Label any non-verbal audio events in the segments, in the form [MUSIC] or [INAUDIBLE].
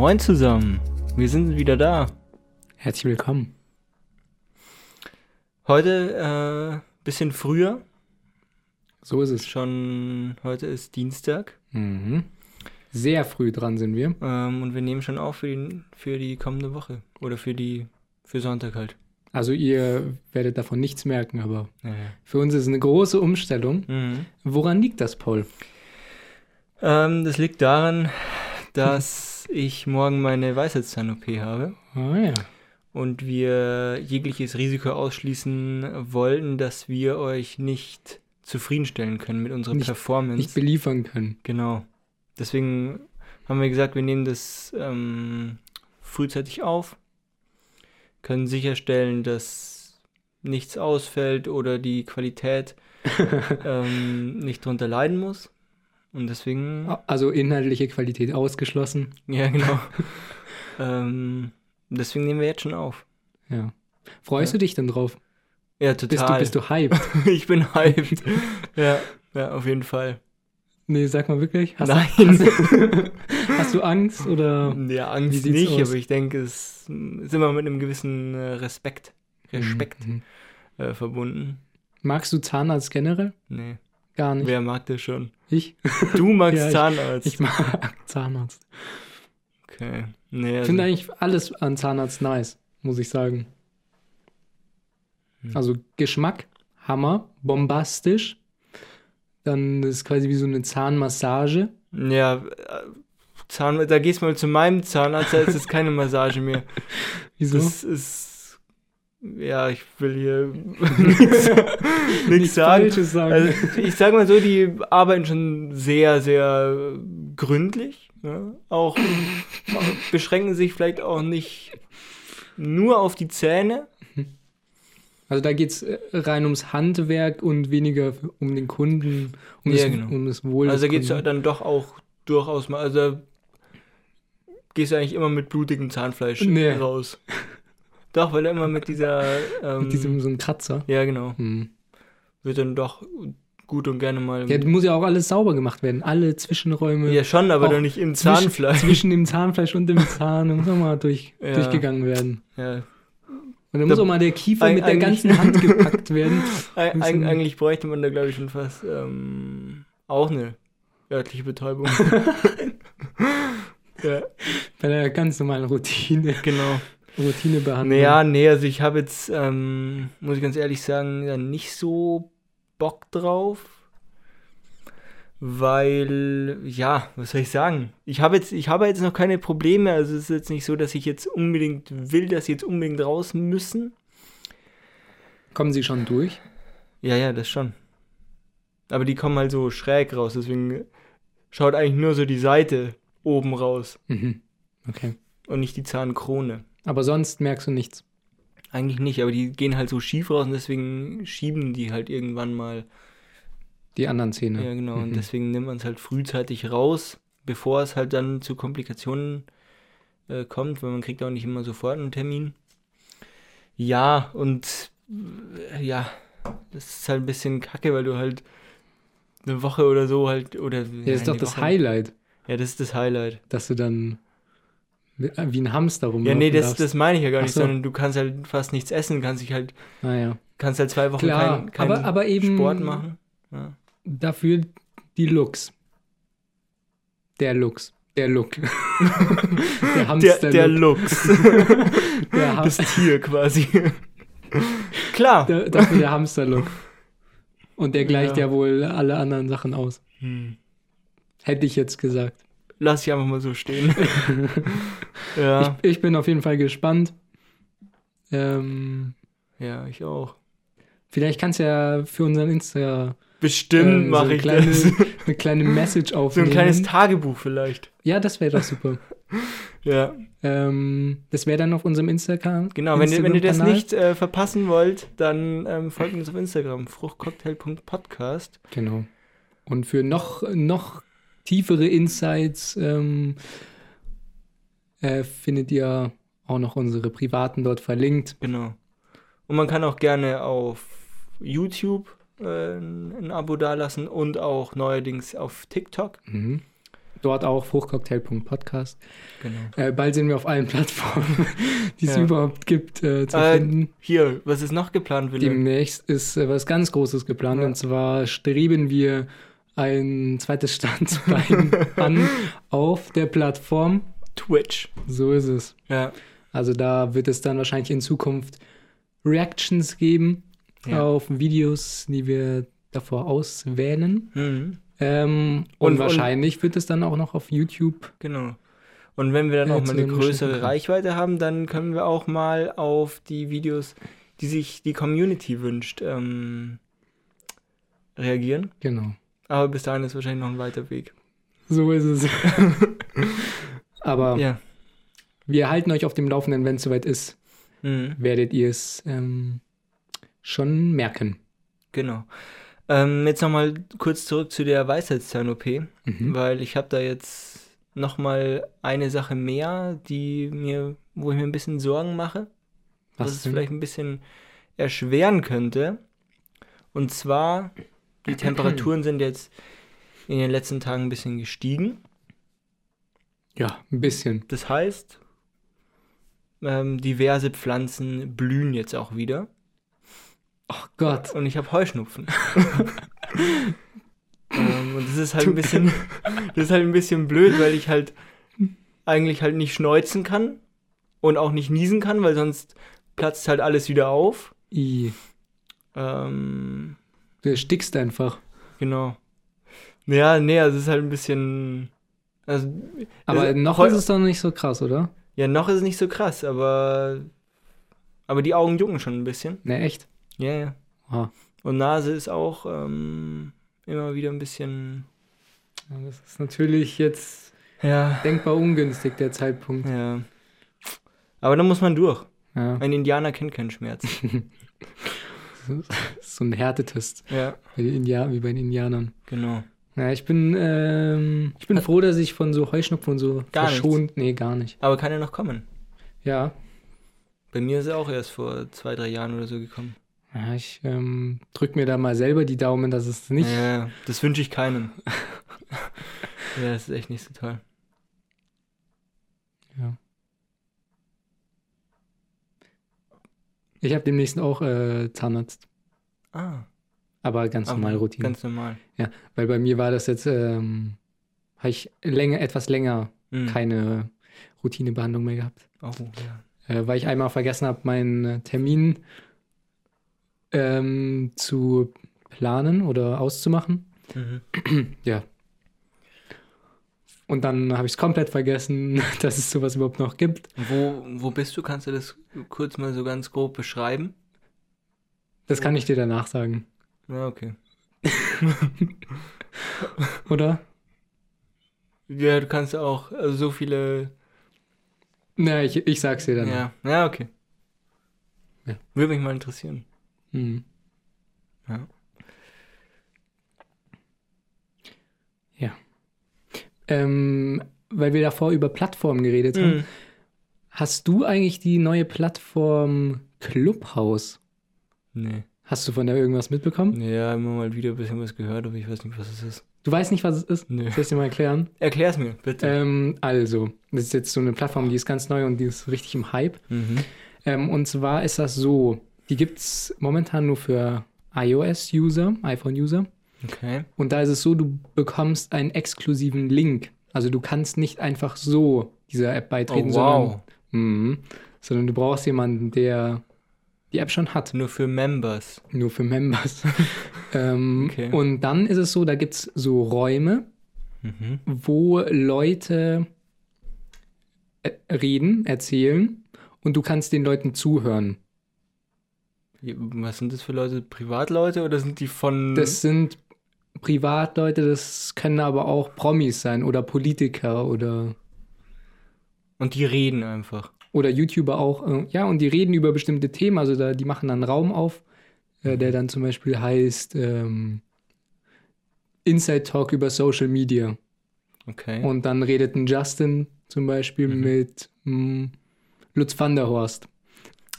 Moin zusammen, wir sind wieder da. Herzlich willkommen. Heute äh, bisschen früher. So ist es. Schon heute ist Dienstag. Mhm. Sehr früh dran sind wir. Ähm, und wir nehmen schon auf für die, für die kommende Woche. Oder für die für Sonntag halt. Also ihr werdet davon nichts merken, aber Ja, ja. für uns ist es eine große Umstellung. Mhm. Woran liegt das, Paul? Ähm, das liegt daran, dass ich morgen meine Weisheitszahn-OP habe. Ah ja. und wir jegliches Risiko ausschließen wollten, dass wir euch nicht zufriedenstellen können mit unserer Nicht- Performance. Nicht beliefern können. genau. Deswegen haben wir gesagt, wir nehmen das ähm, frühzeitig auf, können sicherstellen, dass nichts ausfällt oder die Qualität [LAUGHS] ähm, nicht drunter leiden muss. Und deswegen, Also inhaltliche Qualität ausgeschlossen. ja genau. [LAUGHS] ähm, deswegen nehmen wir jetzt schon auf. Ja. Freust Ja. du dich denn drauf? Ja, Bist total. du, bist du hyped? [LAUGHS] ich bin hyped. [LAUGHS] ja, ja, auf jeden Fall. nee, sag mal wirklich. Hast, Nein. Hast, hast du Angst oder? ja, Angst nicht, aus? aber ich denke, es ist immer mit einem gewissen äh, Respekt, Respekt Mhm. äh, verbunden. Magst du Zahnarzt generell? Nee, Gar nicht. wer mag das schon? Ich? Du magst [LAUGHS] Ja, ich- Zahnarzt. Ich mag Zahnarzt. okay. Nee, Ich also, finde eigentlich alles an Zahnarzt nice, muss ich sagen. Hm. Also Geschmack, Hammer, bombastisch. Dann ist quasi wie so eine Zahnmassage. ja, äh, Zahn, da gehst du mal zu meinem Zahnarzt, da ist es keine Massage mehr. [LAUGHS] Wieso? Das ist, ja, ich will hier [LAUGHS] nichts, sagen. Sagen. Also, ich sag mal so, die arbeiten schon sehr, sehr gründlich. Ja? Auch, [LAUGHS] beschränken sich vielleicht auch nicht nur auf die Zähne. Also da geht es rein ums Handwerk und weniger um den Kunden, um, Ja, das, genau. um das Wohl Also da geht es Kunden. dann doch auch durchaus mal. Also gehst du eigentlich immer mit blutigem Zahnfleisch Nee. raus. Doch, weil er immer mit dieser. Ähm, Mit diesem so einem Kratzer. ja, genau. Hm. Wird dann doch gut und gerne mal. Ja, muss ja auch alles sauber gemacht werden. Alle Zwischenräume ja, schon, aber doch nicht im zwischen- Zahnfleisch. zwischen dem Zahnfleisch und dem Zahn. Muss auch mal durch, [LAUGHS] Ja. durchgegangen werden. Ja. Und dann muss Da- auch mal der Kiefer mit der ganzen Hand gepackt werden. [LAUGHS] Eig eigentlich bräuchte man da, glaube ich, schon fast ähm, auch eine örtliche Betäubung. [LAUGHS] ja, Bei der ganz normalen Routine, genau. Routinebehandlung. Naja, nee, also ich habe jetzt, ähm, muss ich ganz ehrlich sagen, ja, nicht so Bock drauf. Weil, ja, was soll ich sagen? Ich habe jetzt, ich habe jetzt noch keine Probleme. Also es ist jetzt nicht so, dass ich jetzt unbedingt will, dass sie jetzt unbedingt raus müssen. Kommen Sie schon durch? Ja, ja, das schon. Aber die kommen halt so schräg raus, deswegen schaut eigentlich nur so die Seite oben raus Mhm. Okay. und nicht die Zahnkrone. Aber sonst merkst du nichts. Eigentlich nicht, aber die gehen halt so schief raus und deswegen schieben die halt irgendwann mal. Die anderen Zähne. Ja, genau. Und Mhm. deswegen nimmt man es halt frühzeitig raus, bevor es halt dann zu Komplikationen äh, kommt, weil man kriegt auch nicht immer sofort einen Termin. Ja, und äh, ja, das ist halt ein bisschen kacke, weil du halt eine Woche oder so halt, oder... Ja, das ist doch eine das Woche- Highlight, Ja, das ist das Highlight. dass du dann wie wie ein Hamster Ja, rumlaufen nee, das, darfst. das meine ich ja gar nicht, so. sondern du kannst halt fast nichts essen, kannst dich halt, Naja. kannst halt zwei Wochen Klar, keinen kein aber, aber eben Sport machen. Ja. dafür die Looks. Der Looks. Der Look. [LAUGHS] der Der, Hamster der Look. Lux. [LAUGHS] Der, Ham das Tier quasi. Klar. der, dafür der Hamster-Look. Und der gleicht Ja. ja. wohl alle anderen Sachen aus. Hm. Hätte ich jetzt gesagt. Lass ich einfach mal so stehen. [LAUGHS] ja. Ich, ich bin auf jeden Fall gespannt. Ähm, ja, ich auch. vielleicht kannst du ja für unseren Insta Bestimmt äh, so mache eine ich kleine, das. [LAUGHS] eine kleine Message [LAUGHS] So aufnehmen. ein kleines Tagebuch vielleicht. ja, das wäre doch super. Ja, ähm, das wäre dann auf unserem Instagram. genau. Wenn ihr, wenn ihr das nicht äh, verpassen wollt, dann ähm, folgt uns auf Instagram. Fruchtcocktail.podcast. Genau. Und für noch, noch tiefere Insights ähm, äh, findet ihr auch noch unsere privaten dort verlinkt. Genau. Und man kann auch gerne auf YouTube äh, ein Abo dalassen und auch neuerdings auf TikTok. Mhm. Dort auch fruchtcocktail.podcast. Genau. Äh, bald sind wir auf allen Plattformen, [LAUGHS] die es Ja. überhaupt gibt, äh, zu Äh, finden. Hier, was ist noch geplant, Wille? Demnächst ist äh, was ganz Großes geplant Ja. und zwar streben wir ein zweites Standbein [LAUGHS] an auf der Plattform. Twitch. So ist es. Ja. Also da wird es dann wahrscheinlich in Zukunft Reactions geben Ja. auf Videos, die wir davor auswählen. Mhm. Ähm, Und- und, wahrscheinlich wird es dann auch noch auf YouTube. Genau. Und wenn wir dann auch mal eine größere Reichweite haben, dann können wir auch mal auf die Videos, die sich die Community wünscht, ähm, reagieren. Genau. Aber bis dahin ist wahrscheinlich noch ein weiter Weg. So ist es. [LAUGHS] Aber Ja. wir halten euch auf dem Laufenden, wenn es soweit ist, Mhm. werdet ihr es ähm, schon merken. Genau. Ähm, jetzt nochmal kurz zurück zu der Weisheitszahn-OP, Mhm. weil ich habe da jetzt nochmal eine Sache mehr, die mir, wo ich mir ein bisschen Sorgen mache. was es vielleicht ein bisschen erschweren könnte. Und zwar, die [CLEARS THROAT] Temperaturen sind jetzt in den letzten Tagen ein bisschen gestiegen. Ja, ein bisschen. Das heißt, ähm, diverse Pflanzen blühen jetzt auch wieder. Oh Gott. Und ich habe Heuschnupfen. [LAUGHS] ähm, und das ist halt ein bisschen, [LAUGHS] das ist halt ein bisschen blöd, weil ich halt eigentlich halt nicht schneuzen kann und auch nicht niesen kann, weil sonst platzt halt alles wieder auf. I. Ähm, Du erstickst einfach. Genau. Ja, nee, also es ist halt ein bisschen. Also, Aber also noch ist es doch nicht so krass, oder? Ja, noch ist es nicht so krass, aber. Aber die Augen jucken schon ein bisschen. Ne, echt? Ja, ja. Aha. Und Nase ist auch ähm, immer wieder ein bisschen. Ja, das ist natürlich jetzt Ja. denkbar ungünstig, der Zeitpunkt. Ja. Aber da muss man durch. Ja. Ein Indianer kennt keinen Schmerz. [LAUGHS] [LAUGHS] So ein Härtetest ja, bei den India wie bei den Indianern. genau. Ja, ich bin, ähm, ich bin froh, dass ich von so Heuschnupfen und so Gar verschont. Nee, gar nicht. Aber kann ja noch kommen. Ja. Bei mir ist er auch erst vor zwei, drei Jahren oder so gekommen. Ja, ich ähm, drück mir da mal selber die Daumen, dass es nicht. Ja, das wünsche ich keinem. [LAUGHS] ja, das ist echt nicht so toll. Ja. Ich habe demnächst auch äh, Zahnarzt, Ah. aber ganz aber normal Routine. Ganz normal. Weil bei mir war das jetzt, ähm, habe ich länger, etwas länger Mhm. keine Routinebehandlung mehr gehabt. Oh, ja. Äh, weil ich einmal vergessen habe, meinen Termin ähm, zu planen oder auszumachen. Mhm. [CLEARS THROAT] Ja. Und dann habe ich es komplett vergessen, [LAUGHS] dass es sowas überhaupt noch gibt. Wo, wo bist du? Kannst du das kurz mal so ganz grob beschreiben? Das kann ich dir danach sagen, Ja, okay. [LAUGHS] oder? Ja, du kannst auch also so viele. Na, ich, ich sag's dir danach. Ja, ja, okay. Ja. Würde mich mal interessieren. Hm. Ja. Ja. Ähm, weil wir davor über Plattformen geredet haben. Hast du eigentlich die neue Plattform Clubhouse? Nee. Hast du von der irgendwas mitbekommen? Ja, immer mal wieder ein bisschen was gehört, aber ich weiß nicht, was es ist. Du weißt nicht, was es ist? Nö. Soll ich dir mal erklären? Erklär's mir, bitte. Ähm, also, das ist jetzt so eine Plattform, die ist ganz neu und die ist richtig im Hype. Mhm. Ähm, und zwar ist das so, die gibt es momentan nur für iOS-User, iPhone-User. Okay. Und da ist es so, du bekommst einen exklusiven Link. Also du kannst nicht einfach so dieser App Oh, beitreten, wow. sondern, Mhm. sondern du brauchst jemanden, der die App schon hat. Nur für Members. Nur für Members. [LAUGHS] ähm, Okay. Und dann ist es so, da gibt es so Räume, Mhm. wo Leute äh, reden, erzählen und du kannst den Leuten zuhören. Was sind das für Leute? Privatleute oder sind die von. Das sind Privatleute, das können aber auch Promis sein oder Politiker oder, Und die reden einfach. oder YouTuber auch. äh, Ja, und die reden über bestimmte Themen. Also da, die machen dann einen Raum auf, äh, der dann zum Beispiel heißt ähm, Inside Talk über Social Media. Okay. Und dann redet ein Justin zum Beispiel Mhm. mit mh, Lutz van der Horst.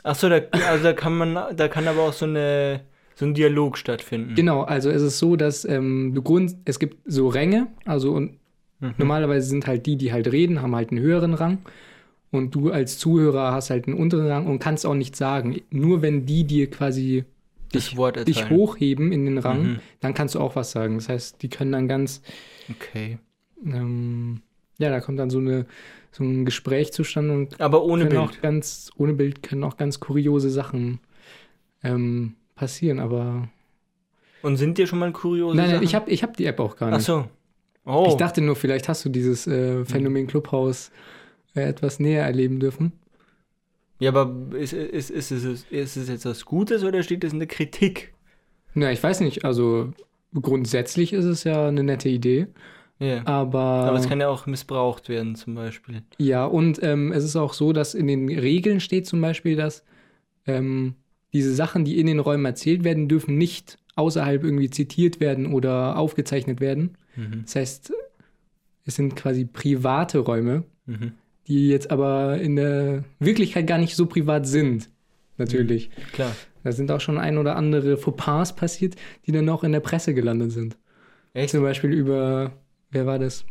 Achso, da, also da kann man, da kann aber auch so eine so ein Dialog stattfinden. Genau, also es ist so, dass ähm, du Grund, es gibt so Ränge, also und Mhm. Normalerweise sind halt die, die halt reden, haben halt einen höheren Rang. Und du als Zuhörer hast halt einen unteren Rang und kannst auch nichts sagen. Nur wenn die dir quasi Das Wort dich hochheben in den Rang, Mhm. dann kannst du auch was sagen. Das heißt, die können dann ganz, Okay. ähm, ja, da kommt dann so, eine, so ein Gespräch zustande und Aber ohne Bild. ganz, ohne Bild können auch ganz kuriose Sachen ähm, passieren. Aber Und sind dir schon mal kuriose nein, nein, Sachen? ich habe ich hab die App auch gar Ach nicht. so. Oh. Ich dachte nur, vielleicht hast du dieses äh, Phänomen Clubhouse äh, etwas näher erleben dürfen. ja, aber ist, ist, ist, es, ist es jetzt was Gutes oder steht das in der Kritik? Na, ich weiß nicht, also grundsätzlich ist es ja eine nette Idee, Ja. aber, Aber es kann ja auch missbraucht werden, zum Beispiel. ja, und ähm, es ist auch so, dass in den Regeln steht zum Beispiel, dass ähm, diese Sachen, die in den Räumen erzählt werden, dürfen nicht außerhalb irgendwie zitiert werden oder aufgezeichnet werden. Mhm. Das heißt, es sind quasi private Räume, Mhm. die jetzt aber in der Wirklichkeit gar nicht so privat sind. Natürlich. Klar. Da sind auch schon ein oder andere Fauxpas passiert, die dann auch in der Presse gelandet sind. Echt? Zum Beispiel über, wer war das?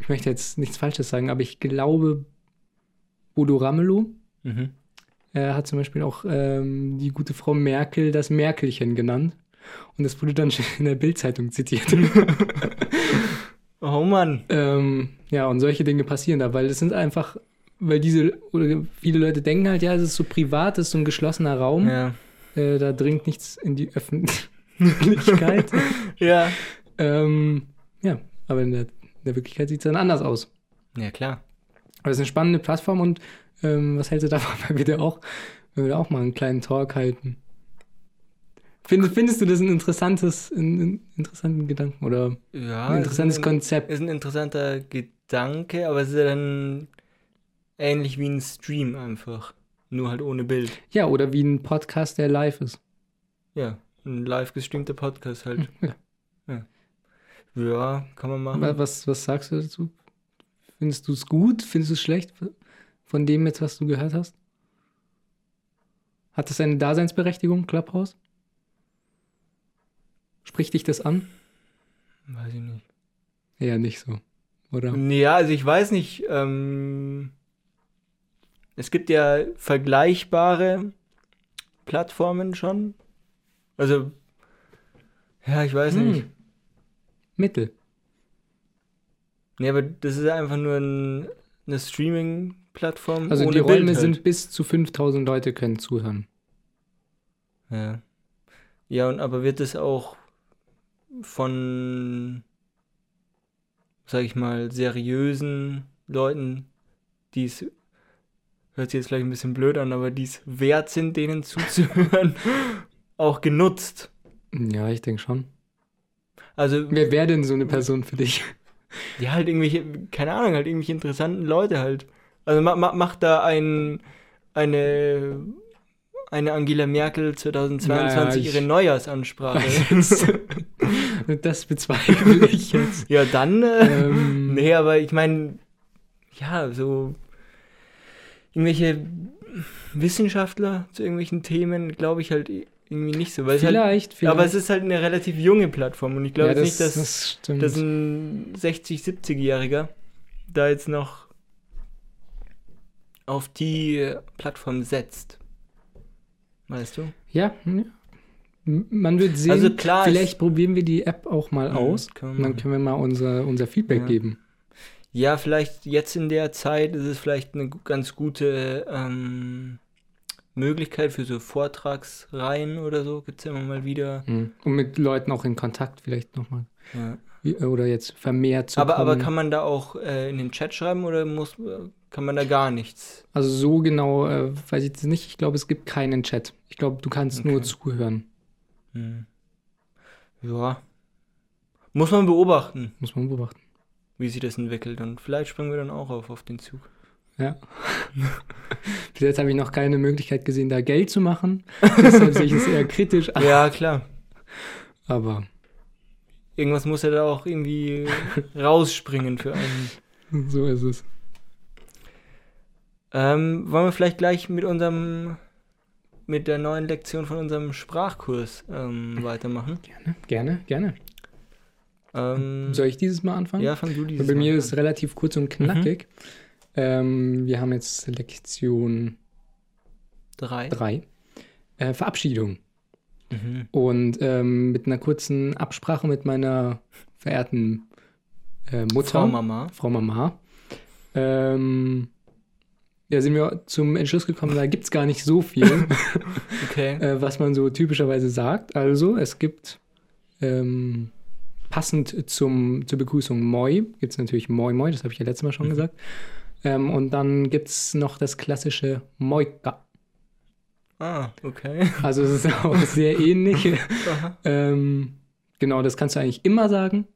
Ich möchte jetzt nichts Falsches sagen, aber ich glaube, Bodo Ramelow Mhm. er hat zum Beispiel auch ähm, die gute Frau Merkel das Merkelchen genannt. Und das wurde dann schon [LAUGHS] in der Bildzeitung zitiert. [LAUGHS] Oh Mann. ähm, ja, und solche Dinge passieren da, weil es sind einfach, weil diese, oder viele Leute denken halt, ja, es ist so privat, es ist so ein geschlossener Raum, Ja. äh, da dringt nichts in die Öffentlichkeit. [LAUGHS] Ja. ähm, ja, aber in der, in der Wirklichkeit sieht es dann anders aus. Ja, klar. Aber es ist eine spannende Plattform und ähm, was hältst du davon, wenn wir da auch, wenn wir da auch mal einen kleinen Talk halten? Findest, findest du das ein interessantes, einen, einen interessanten Gedanken oder Ja. ein interessantes ist ein, Konzept? ist ein interessanter Gedanke, aber es ist ja dann ähnlich wie ein Stream einfach. Nur halt ohne Bild. Ja, oder wie ein Podcast, der live ist. Ja. Ein live gestreamter Podcast halt. Ja. Ja, kann man machen. Wa- Was, was sagst du dazu? Findest du es gut? Findest du es schlecht von dem jetzt, was du gehört hast? Hat das eine Daseinsberechtigung, Clubhouse? Spricht dich das an? Weiß ich nicht. Eher nicht so, oder? Ja, also ich weiß nicht. Ähm, es gibt ja vergleichbare Plattformen schon. Also, ja, ich weiß Hm. nicht. Mittel. Nee, aber das ist einfach nur ein, eine Streaming-Plattform. Also ohne die Räume halt. sind bis zu 5000 Leute können zuhören. Ja. Ja, und aber wird es auch von, sag ich mal, seriösen Leuten, die es, hört sich jetzt vielleicht ein bisschen blöd an, aber die es wert sind, denen zuzuhören, [LAUGHS] auch genutzt. Ja, ich denke schon. Also, Wer wäre denn so eine Person für dich? [LAUGHS] ja, halt irgendwelche, keine Ahnung, halt irgendwelche interessanten Leute halt. Also ma, ma, macht da ein, eine, eine Angela Merkel 2022 Naja, ihre Neujahrsansprache. [LAUGHS] das bezweifle ich [LAUGHS] jetzt. ja, dann, äh, ähm, Nee, aber ich meine, ja, so irgendwelche Wissenschaftler zu irgendwelchen Themen glaube ich halt irgendwie nicht so. Weil es halt, vielleicht, vielleicht. aber es ist halt eine relativ junge Plattform und ich glaube ja, jetzt das, nicht, dass, das dass ein 60-, 70-Jähriger da jetzt noch auf die Plattform setzt. Weißt du? ja, ja. Man wird sehen. Also klar vielleicht probieren wir die App auch mal aus. Und dann können wir mal unser, unser Feedback Ja. geben. Ja, vielleicht jetzt in der Zeit ist es vielleicht eine ganz gute ähm, Möglichkeit für so Vortragsreihen oder so. Gibt es ja immer mal wieder. Mhm. Und mit Leuten auch in Kontakt vielleicht nochmal. Ja. Oder jetzt vermehrt zu Aber, aber kommen. kann man da auch äh, in den Chat schreiben oder muss, äh, kann man da gar nichts? Also so genau äh, weiß ich jetzt nicht. Ich glaube, es gibt keinen Chat. Ich glaube, du kannst nur Okay. zuhören. Hm. Ja. Muss man beobachten, Muss man beobachten. wie sich das entwickelt. Und vielleicht springen wir dann auch auf, auf den Zug. Ja. [LAUGHS] Bis jetzt habe ich noch keine Möglichkeit gesehen, da Geld zu machen. [LAUGHS] Deshalb sehe ich es eher kritisch. an. Ja, klar. Aber Irgendwas muss ja da auch irgendwie rausspringen für einen. [LAUGHS] so ist es. Ähm, wollen wir vielleicht gleich mit unserem, mit der neuen Lektion von unserem Sprachkurs ähm, weitermachen? Gerne, gerne, gerne. Ähm, Soll ich dieses Mal anfangen? ja, fang du dieses Bei mir Mal ist es an. relativ kurz und knackig. Ähm, wir haben jetzt Lektion drei. 3. Äh, Verabschiedung. Mhm. Und ähm, mit einer kurzen Absprache mit meiner verehrten äh, Mutter, Frau Mama. Frau Mama, ähm, ja, sind wir zum Entschluss gekommen, da gibt es gar nicht so viel, [LAUGHS] Okay. äh, was man so typischerweise sagt. Also, es gibt ähm, passend zum, zur Begrüßung Moi, gibt es natürlich Moi Moi, das habe ich ja letztes Mal schon Mhm. gesagt. Ähm, und dann gibt es noch das klassische Moika. Ah, okay. Also, es ist auch sehr [LAUGHS] ähnlich. Ähm, genau, das kannst du eigentlich immer sagen.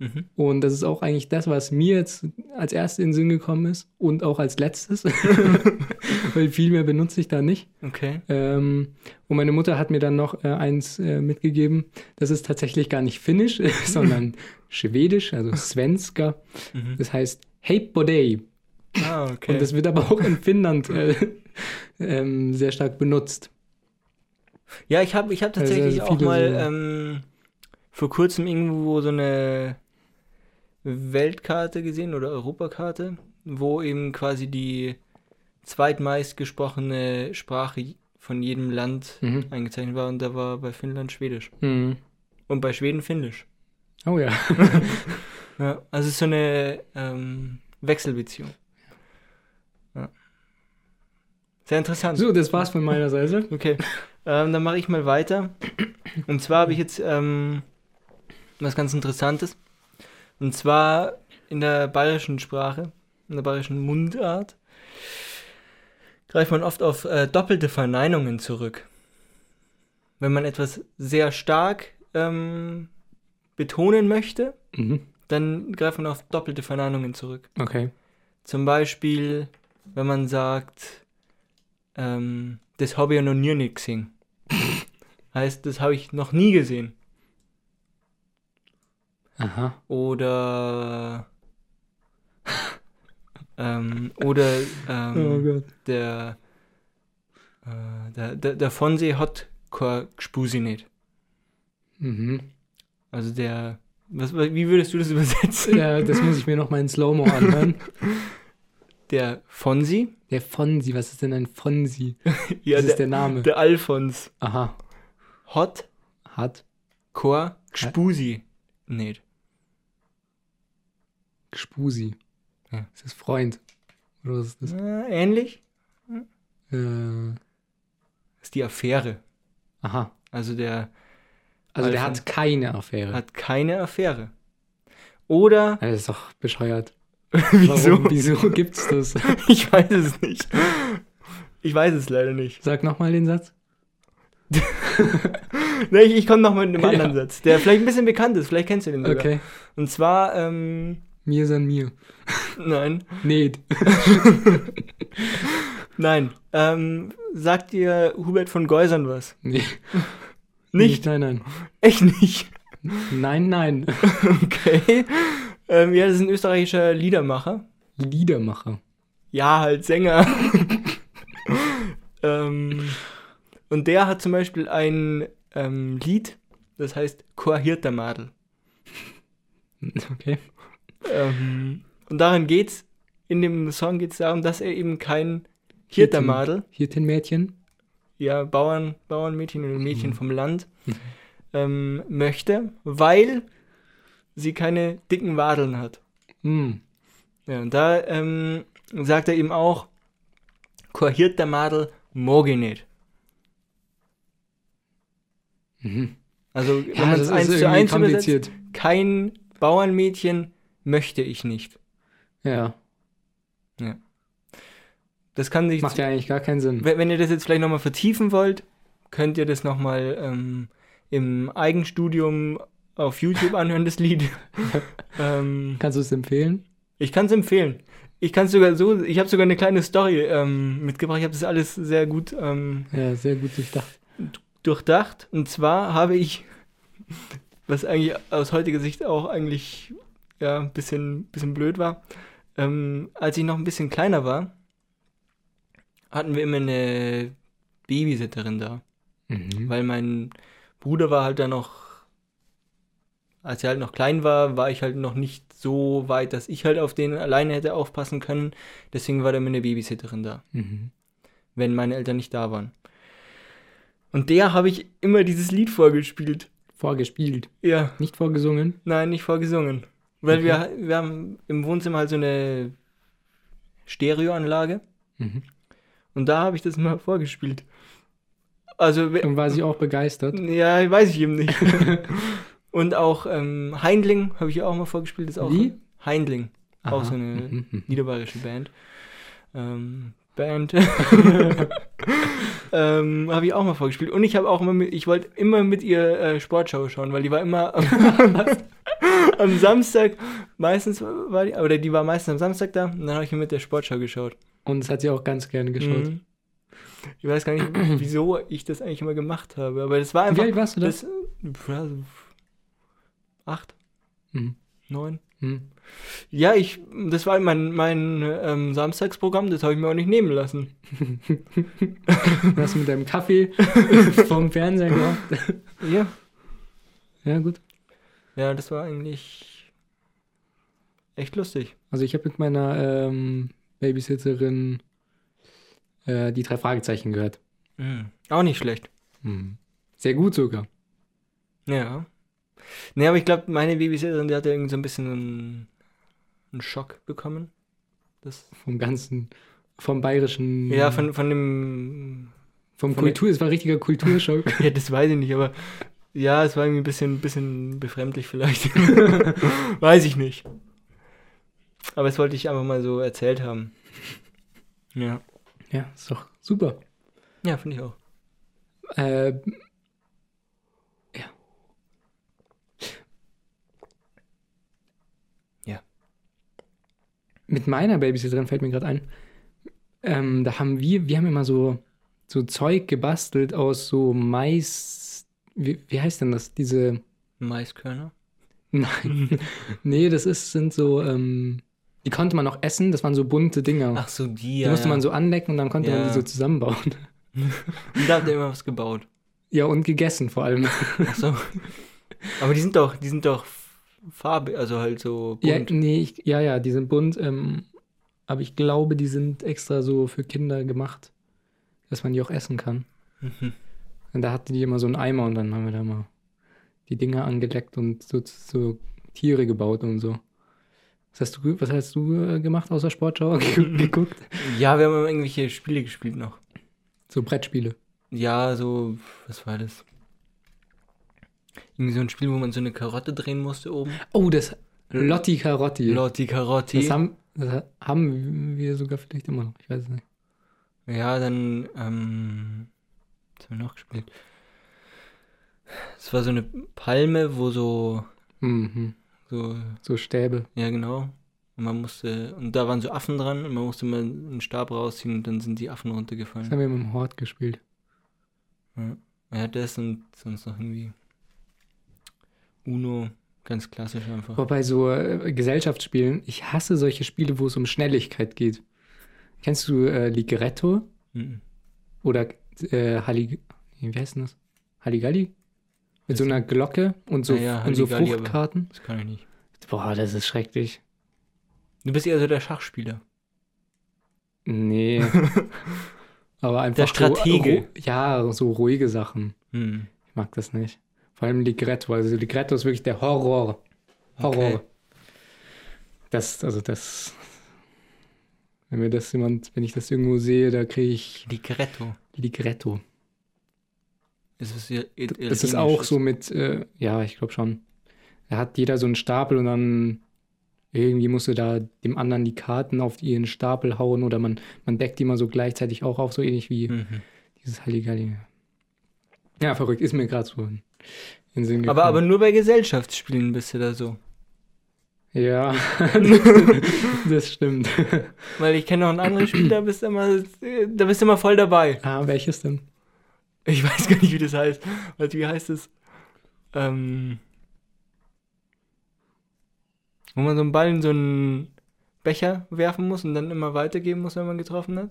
Mhm. Und das ist auch eigentlich das, was mir jetzt als erstes in den Sinn gekommen ist und auch als letztes, [LAUGHS] [LAUGHS] weil viel mehr benutze ich da nicht. Okay. Ähm, und meine Mutter hat mir dann noch äh, eins äh, mitgegeben, das ist tatsächlich gar nicht Finnisch, [LAUGHS] sondern Schwedisch, also Svenska. Mhm. Das heißt Hey Podei. Ah, okay. Und das wird aber auch in Finnland äh, ähm, sehr stark benutzt. Ja, ich habe ich hab Also tatsächlich auch mal ähm, vor kurzem irgendwo so eine Weltkarte gesehen oder Europakarte, wo eben quasi die zweitmeist gesprochene Sprache von jedem Land Mhm. eingezeichnet war und da war bei Finnland Schwedisch Mhm. und bei Schweden Finnisch. Oh ja. [LAUGHS] Ja, also es ist so eine ähm, Wechselbeziehung. Ja. Sehr interessant. So, das war's von meiner Seite. [LAUGHS] Okay, ähm, dann mache ich mal weiter. Und zwar habe ich jetzt ähm, was ganz Interessantes. Und zwar in der bayerischen Sprache, in der bayerischen Mundart, greift man oft auf äh, doppelte Verneinungen zurück. Wenn man etwas sehr stark ähm, betonen möchte, Mhm. dann greift man auf doppelte Verneinungen zurück. Okay. Zum Beispiel, wenn man sagt, ähm, das habe ich ja noch nie gesehen. [LAUGHS] heißt, das habe ich noch nie gesehen. Aha. Oder [LAUGHS] ähm, oder ähm, oh Gott. der, äh, der, der, der Fonse hat kein Gspusi nicht. Mhm. Also der, was, wie würdest du das [LAUGHS] übersetzen? Ja, das muss ich mir noch mal in Slow-Mo anhören. [LAUGHS] Der Fonsi? Der Fonsi, was ist denn ein Fonsi? Ja, das der, ist der Name. der Alfons Aha. hat Hat kein Gspusi nicht. Spusi. Ja. Ist das Freund? Oder was ist das? Äh, ähnlich? Äh, ist die Affäre. aha. Also der Also der hat keine Affäre. hat keine Affäre. Oder, Ja, das ist doch bescheuert. [LAUGHS] wieso? Warum, wieso gibt's das? [LAUGHS] Ich weiß es nicht. Ich weiß es leider nicht. Sag nochmal den Satz. [LAUGHS] Nee, ich, ich komme noch mit einem Ja. anderen Satz, der vielleicht ein bisschen bekannt ist. Vielleicht kennst du den sogar. Okay. Und zwar, ähm, Mir san mir. nein, Nee. [LAUGHS] nein. Ähm, sagt dir Hubert von Geusern was? Nee. Nicht? Nein, nein. Echt nicht? Nein, nein. [LAUGHS] Okay. Ähm, ja, das ist ein österreichischer Liedermacher. Liedermacher. Ja, halt Sänger. [LAUGHS] ähm, und der hat zum Beispiel ein ähm, Lied, das heißt Chor Hirtermadel. Okay. Ähm, und darin geht's, in dem Song geht's darum, dass er eben kein Hirtermadel, Hirtenmädchen. ja, Bauern, Bauernmädchen oder Mädchen Mhm. vom Land, Mhm. ähm, möchte, weil sie keine dicken Wadeln hat. Hm. Ja, und da ähm, sagt er eben auch, Chor Hirtermadel mag ich nicht. Mhm. Also, wenn Ja, man das es eins zu eins übersetzt, kompliziert. kein Bauernmädchen möchte ich nicht. Ja, Das kann sich, macht ja eigentlich gar keinen Sinn. wenn, wenn ihr das jetzt vielleicht nochmal vertiefen wollt, könnt ihr das nochmal ähm, im Eigenstudium auf YouTube anhören, das Lied. [LAUGHS] ähm, Kannst du es empfehlen? ich kann es empfehlen. Ich kann sogar so, ich habe sogar eine kleine Story ähm, mitgebracht. Ich habe das alles sehr gut ähm, Ja, sehr gut durchdacht. durchdacht. Und zwar habe ich, was eigentlich aus heutiger Sicht auch eigentlich ja, ein bisschen, bisschen blöd war, ähm, als ich noch ein bisschen kleiner war, hatten wir immer eine Babysitterin da. Mhm. Weil mein Bruder war halt da noch als er halt noch klein war, war ich halt noch nicht so weit, dass ich halt auf den alleine hätte aufpassen können. Deswegen war da mit einer Babysitterin da, Mhm. wenn meine Eltern nicht da waren. Und der habe ich immer dieses Lied vorgespielt. Vorgespielt, Ja, nicht vorgesungen. nein, nicht vorgesungen. Weil wir, wir haben im Wohnzimmer halt so eine Stereoanlage Mhm. und da habe ich das immer vorgespielt. Also, Und war sie auch begeistert. ja, weiß ich eben nicht. [LAUGHS] und auch ähm, Heindling habe ich auch mal vorgespielt. Ist auch Wie? Heindling, auch Aha. so eine Mhm, mhm. niederbayerische Band. Ähm, Band. [LAUGHS] ähm, habe ich auch mal vorgespielt. Und ich habe auch immer mit, ich wollte immer mit ihr äh, Sportschau schauen, weil die war immer [LAUGHS] am, am Samstag, meistens war die, oder die war meistens am Samstag da und dann habe ich mit der Sportschau geschaut. Und das hat sie auch ganz gerne geschaut. Mhm. Ich weiß gar nicht, wieso ich das eigentlich immer gemacht habe, aber das war Wie einfach. alt warst du da? Das, acht, Mhm. neun. Mhm. Ja, ich, das war mein, mein ähm, Samstagsprogramm, das habe ich mir auch nicht nehmen lassen. [LAUGHS] Du hast mit deinem Kaffee [LAUGHS] vom Fernseher gemacht. Ja. Ja, gut. Ja, das war eigentlich echt lustig. Also ich habe mit meiner ähm, Babysitterin äh, die drei Fragezeichen gehört. Auch nicht schlecht. Mhm. Sehr gut sogar. Ja. Nee, aber ich glaube, meine Babysitterin, die hat ja irgendwie so ein bisschen einen, einen Schock bekommen. Das, Vom ganzen, vom bayerischen, ja, von, von dem. vom Kultur, es war ein richtiger Kulturschock. [LAUGHS] Ja, das weiß ich nicht, aber ja, es war irgendwie ein bisschen, bisschen befremdlich vielleicht. [LAUGHS] weiß ich nicht. Aber das wollte ich einfach mal so erzählt haben. Ja. ja, ist doch super. Ja, finde ich auch. Äh, ja. Ja. Mit meiner Babysitterin fällt mir gerade ein. Ähm, da haben wir, wir haben immer so, so Zeug gebastelt aus so Mais. Wie, wie heißt denn das? Diese. Maiskörner? Nein. [LAUGHS] nee, das ist, sind so, ähm, die konnte man auch essen, das waren so bunte Dinger. Ach so, die, die ja. musste ja. man so anlecken und dann konnte man Ja. die so zusammenbauen. [LAUGHS] Und da habt ihr immer was gebaut. Ja, und gegessen vor allem. Ach so. Aber die sind doch, die sind doch Farbe, also halt so Ja, bunt. nee, ich, ja, ja, die sind bunt, ähm, aber ich glaube, die sind extra so für Kinder gemacht, dass man die auch essen kann. Mhm. Und da hatten die immer so einen Eimer und dann haben wir da mal die Dinger angeleckt und so, so Tiere gebaut und so. Was hast du, was hast du äh, gemacht außer Sportschau [LAUGHS] geguckt? Ja, wir haben irgendwelche Spiele gespielt noch. So Brettspiele. Ja, so, was war das? Irgendwie so ein Spiel, wo man so eine Karotte drehen musste oben. Oh, das Lotti Carotti. Lotti Karotti. Das haben, das haben wir sogar vielleicht immer noch. Ich weiß es nicht. Ja, dann, ähm, was haben wir noch gespielt? Es war so eine Palme, wo so, Mhm. so, So Stäbe. ja genau. Und man musste, und da waren so Affen dran und man musste mal einen Stab rausziehen und dann sind die Affen Das runtergefallen. haben wir mit dem Hort gespielt. Ja, ja das und sonst noch irgendwie Uno, ganz klassisch einfach. Aber bei so äh, Gesellschaftsspielen, ich hasse solche Spiele, wo es um Schnelligkeit geht. Kennst du äh, Ligretto Mhm. oder äh, Hallig wie heißt denn das? Halligalli? Mit so einer Glocke und so, Ja, ja, und so Fruchtkarten? Das kann ich nicht. Boah, das ist schrecklich. Du bist eher so der Schachspieler. Nee. [LAUGHS] Aber einfach Der Stratege. Ja, so ruhige Sachen. Hm. Ich mag das nicht. Vor allem Ligretto. Also Ligretto ist wirklich der Horror. Horror. Okay. Das, also das. Wenn mir das jemand, wenn ich das irgendwo sehe, da kriege ich Ligretto. Ligretto. Ist das, hier Das ist auch so mit, äh, ja, ich glaube schon. Da hat jeder so einen Stapel und dann irgendwie musst du da dem anderen die Karten auf ihren Stapel hauen oder man, man deckt die mal so gleichzeitig auch auf, so ähnlich wie Mhm. dieses Halligalli. Ja, verrückt, ist mir gerade so in den Sinn Aber, aber gekommen. nur bei Gesellschaftsspielen bist du da so. Ja, [LAUGHS] [LAUGHS] das stimmt. Weil ich kenne noch ein anderes Spiel, da bist du immer, da bist du immer voll dabei. Ah, welches denn? Ich weiß gar nicht, wie das heißt. Also, wie heißt es? Ähm, wo man so einen Ball in so einen Becher werfen muss und dann immer weitergeben muss, wenn man getroffen hat.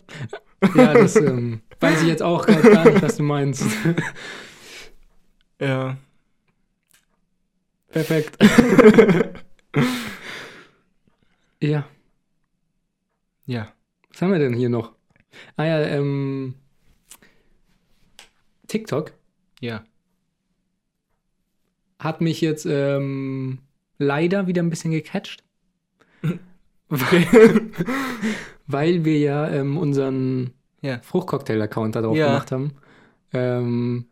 Ja, das ähm, weiß ich jetzt auch gar nicht, was du meinst. Ja. Perfekt. [LAUGHS] ja. Ja. Was haben wir denn hier noch? Ah ja, ähm. TikTok Ja. hat mich jetzt ähm, leider wieder ein bisschen gecatcht. [LAUGHS] [LAUGHS] Weil wir ja ähm, unseren Ja. Fruchtcocktail-Account da drauf Ja. gemacht haben. Ähm,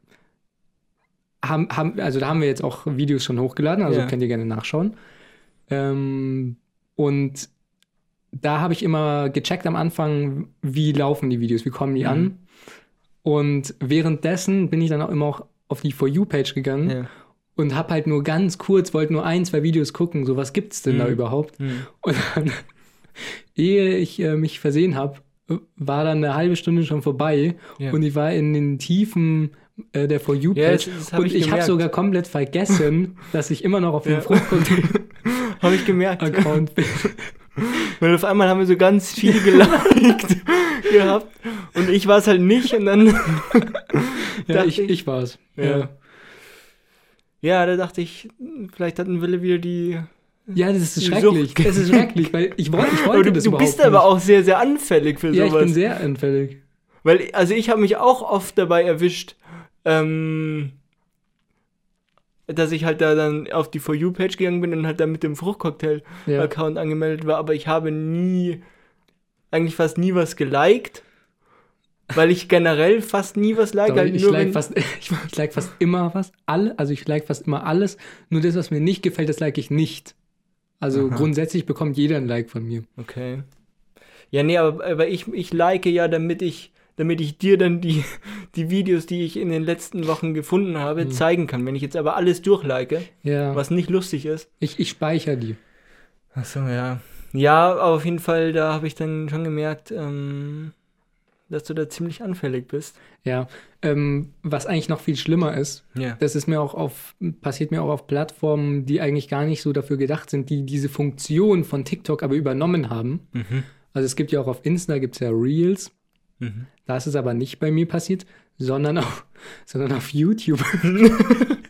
haben, haben. Also da haben wir jetzt auch Videos schon hochgeladen, also Ja. könnt ihr gerne nachschauen. Ähm, und da habe ich immer gecheckt am Anfang, wie laufen die Videos, wie kommen die Mhm. an. Und währenddessen bin ich dann auch immer auch auf die For You-Page gegangen Ja. und habe halt nur ganz kurz, wollte nur ein, zwei Videos gucken, so was gibt's denn da Mhm. überhaupt? Hm. Und dann, [LAUGHS] ehe ich äh, mich versehen habe, war dann eine halbe Stunde schon vorbei Ja. und ich war in den Tiefen äh, der For Ja, You-Page hab und ich ich, habe sogar komplett vergessen, [LAUGHS] dass ich immer noch auf dem Ja. [LAUGHS] [LAUGHS] Habe ich gemerkt. bin. Weil auf einmal haben wir so ganz viel geliked [LAUGHS] gehabt und ich war es halt nicht und dann. Ja, [LAUGHS] dachte ich, ich war es. Ja. Ja. Ja, da dachte ich, vielleicht hatten Wille wieder die. ja, das ist Die schrecklich. Sucht. Es ist schrecklich, weil ich, wollte ich wollte Aber du, das du bist aber nicht. auch sehr, sehr anfällig für Ja, ich sowas. bin sehr anfällig. Weil, also ich habe mich auch oft dabei erwischt, ähm, dass ich halt da dann auf die For You-Page gegangen bin und halt da mit dem Fruchtcocktail-Account Ja. angemeldet war, aber ich habe nie, eigentlich fast nie was geliked, weil ich generell fast nie was like. Doch, halt ich, nur like fast, ich, [LAUGHS] ich like fast immer was. Alle, also ich like fast immer alles. Nur das, was mir nicht gefällt, das like ich nicht. Also Aha. grundsätzlich bekommt jeder ein Like von mir. Okay. Ja, nee, aber, aber ich, ich like ja, damit ich, damit ich dir dann die, [LAUGHS] die Videos, die ich in den letzten Wochen gefunden habe, Hm. zeigen kann. Wenn ich jetzt aber alles durchlike, Ja. was nicht lustig ist. Ich, ich speichere die. Ach so, ja. Ja, aber auf jeden Fall, da habe ich dann schon gemerkt, ähm, dass du da ziemlich anfällig bist. Ja. Ähm, was eigentlich noch viel schlimmer ist, Ja. das ist mir auch auf, passiert mir auch auf Plattformen, die eigentlich gar nicht so dafür gedacht sind, die diese Funktion von TikTok aber übernommen haben. Mhm. Also es gibt ja auch auf Insta gibt es ja Reels. Mhm. Da ist es aber nicht bei mir passiert, sondern auf, [LAUGHS] sondern auf YouTube. [LAUGHS]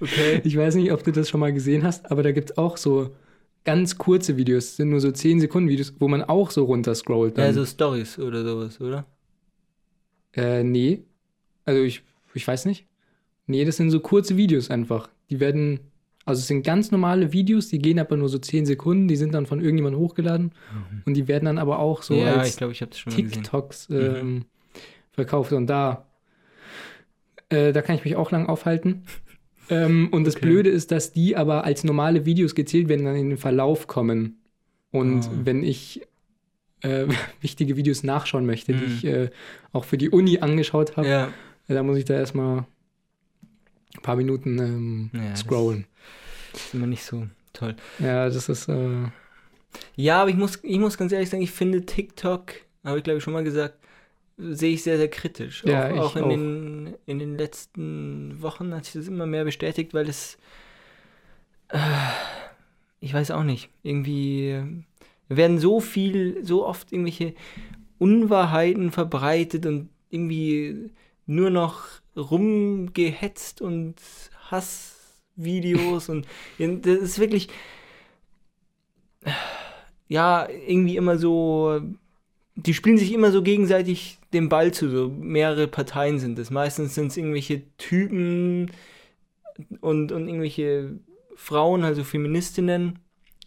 Okay. Ich weiß nicht, ob du das schon mal gesehen hast, aber da gibt es auch so ganz kurze Videos, das sind nur so 10 Sekunden Videos, wo man auch so runterscrollt. Ja, Dann. so Stories oder sowas, oder? Äh, nee. Also ich, ich weiß nicht. Nee, das sind so kurze Videos einfach. Die werden, also es sind ganz normale Videos, die gehen aber nur so 10 Sekunden, die sind dann von irgendjemandem hochgeladen und die werden dann aber auch so Mhm. ja, als ich glaube, ich das gesehen. Mhm. TikToks ähm, verkauft. Und da, äh, da kann ich mich auch lang aufhalten. [LAUGHS] Ähm, und das Okay. Blöde ist, dass die aber als normale Videos gezählt werden, dann in den Verlauf kommen. Und Ah. wenn ich äh, [LAUGHS] wichtige Videos nachschauen möchte, die Mhm. ich äh, auch für die Uni angeschaut habe, Ja. da muss ich da erstmal ein paar Minuten ähm, Ja, scrollen. Das ist immer nicht so toll. Ja, das ist, äh, Ja, aber ich muss, ich muss ganz ehrlich sagen, ich finde TikTok, habe ich glaube ich schon mal gesagt, sehe ich sehr, sehr kritisch. Ja, auch, ich auch in auch. den in den letzten Wochen hat sich das immer mehr bestätigt, weil es äh, ich weiß auch nicht, irgendwie äh, werden so viel, so oft irgendwelche Unwahrheiten verbreitet und irgendwie nur noch rumgehetzt und Hassvideos [LAUGHS] und das ist wirklich ja, irgendwie immer so, die spielen sich immer so gegenseitig den Ball zu, so mehrere Parteien sind es. Meistens sind es irgendwelche Typen und, und irgendwelche Frauen, also Feministinnen,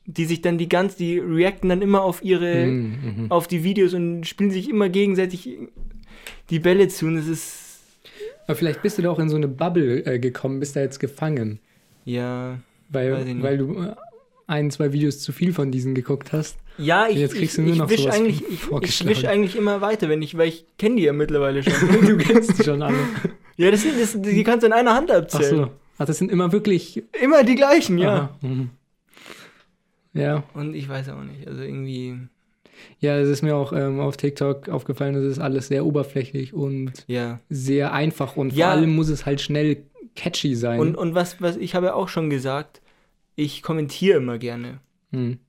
die sich dann die ganz, die reacten dann immer auf ihre, mm, mhm. auf die Videos und spielen sich immer gegenseitig die Bälle zu und es ist, Aber vielleicht bist du da auch in so eine Bubble äh, gekommen, bist da jetzt gefangen. ja, ich Weil, weil du äh, ein, zwei Videos zu viel von diesen geguckt hast. ja, ich, Jetzt ich, kriegst du nur ich noch wisch eigentlich, ich, ich wisch eigentlich immer weiter, wenn ich, weil ich kenne die ja mittlerweile schon. [LAUGHS] du kennst die schon alle. [LAUGHS] Ja, das sind, das, die kannst du in einer Hand Ach abzählen. so. Ach, das sind immer wirklich. Immer die gleichen, ja. Mhm. Ja, Und ich weiß auch nicht, also irgendwie, ja, es ist mir auch ähm, auf TikTok aufgefallen, das ist alles sehr oberflächlich und ja. sehr einfach und Ja. vor allem muss es halt schnell catchy sein. Und, und was, was, ich habe ja auch schon gesagt, ich kommentiere immer gerne. Hm.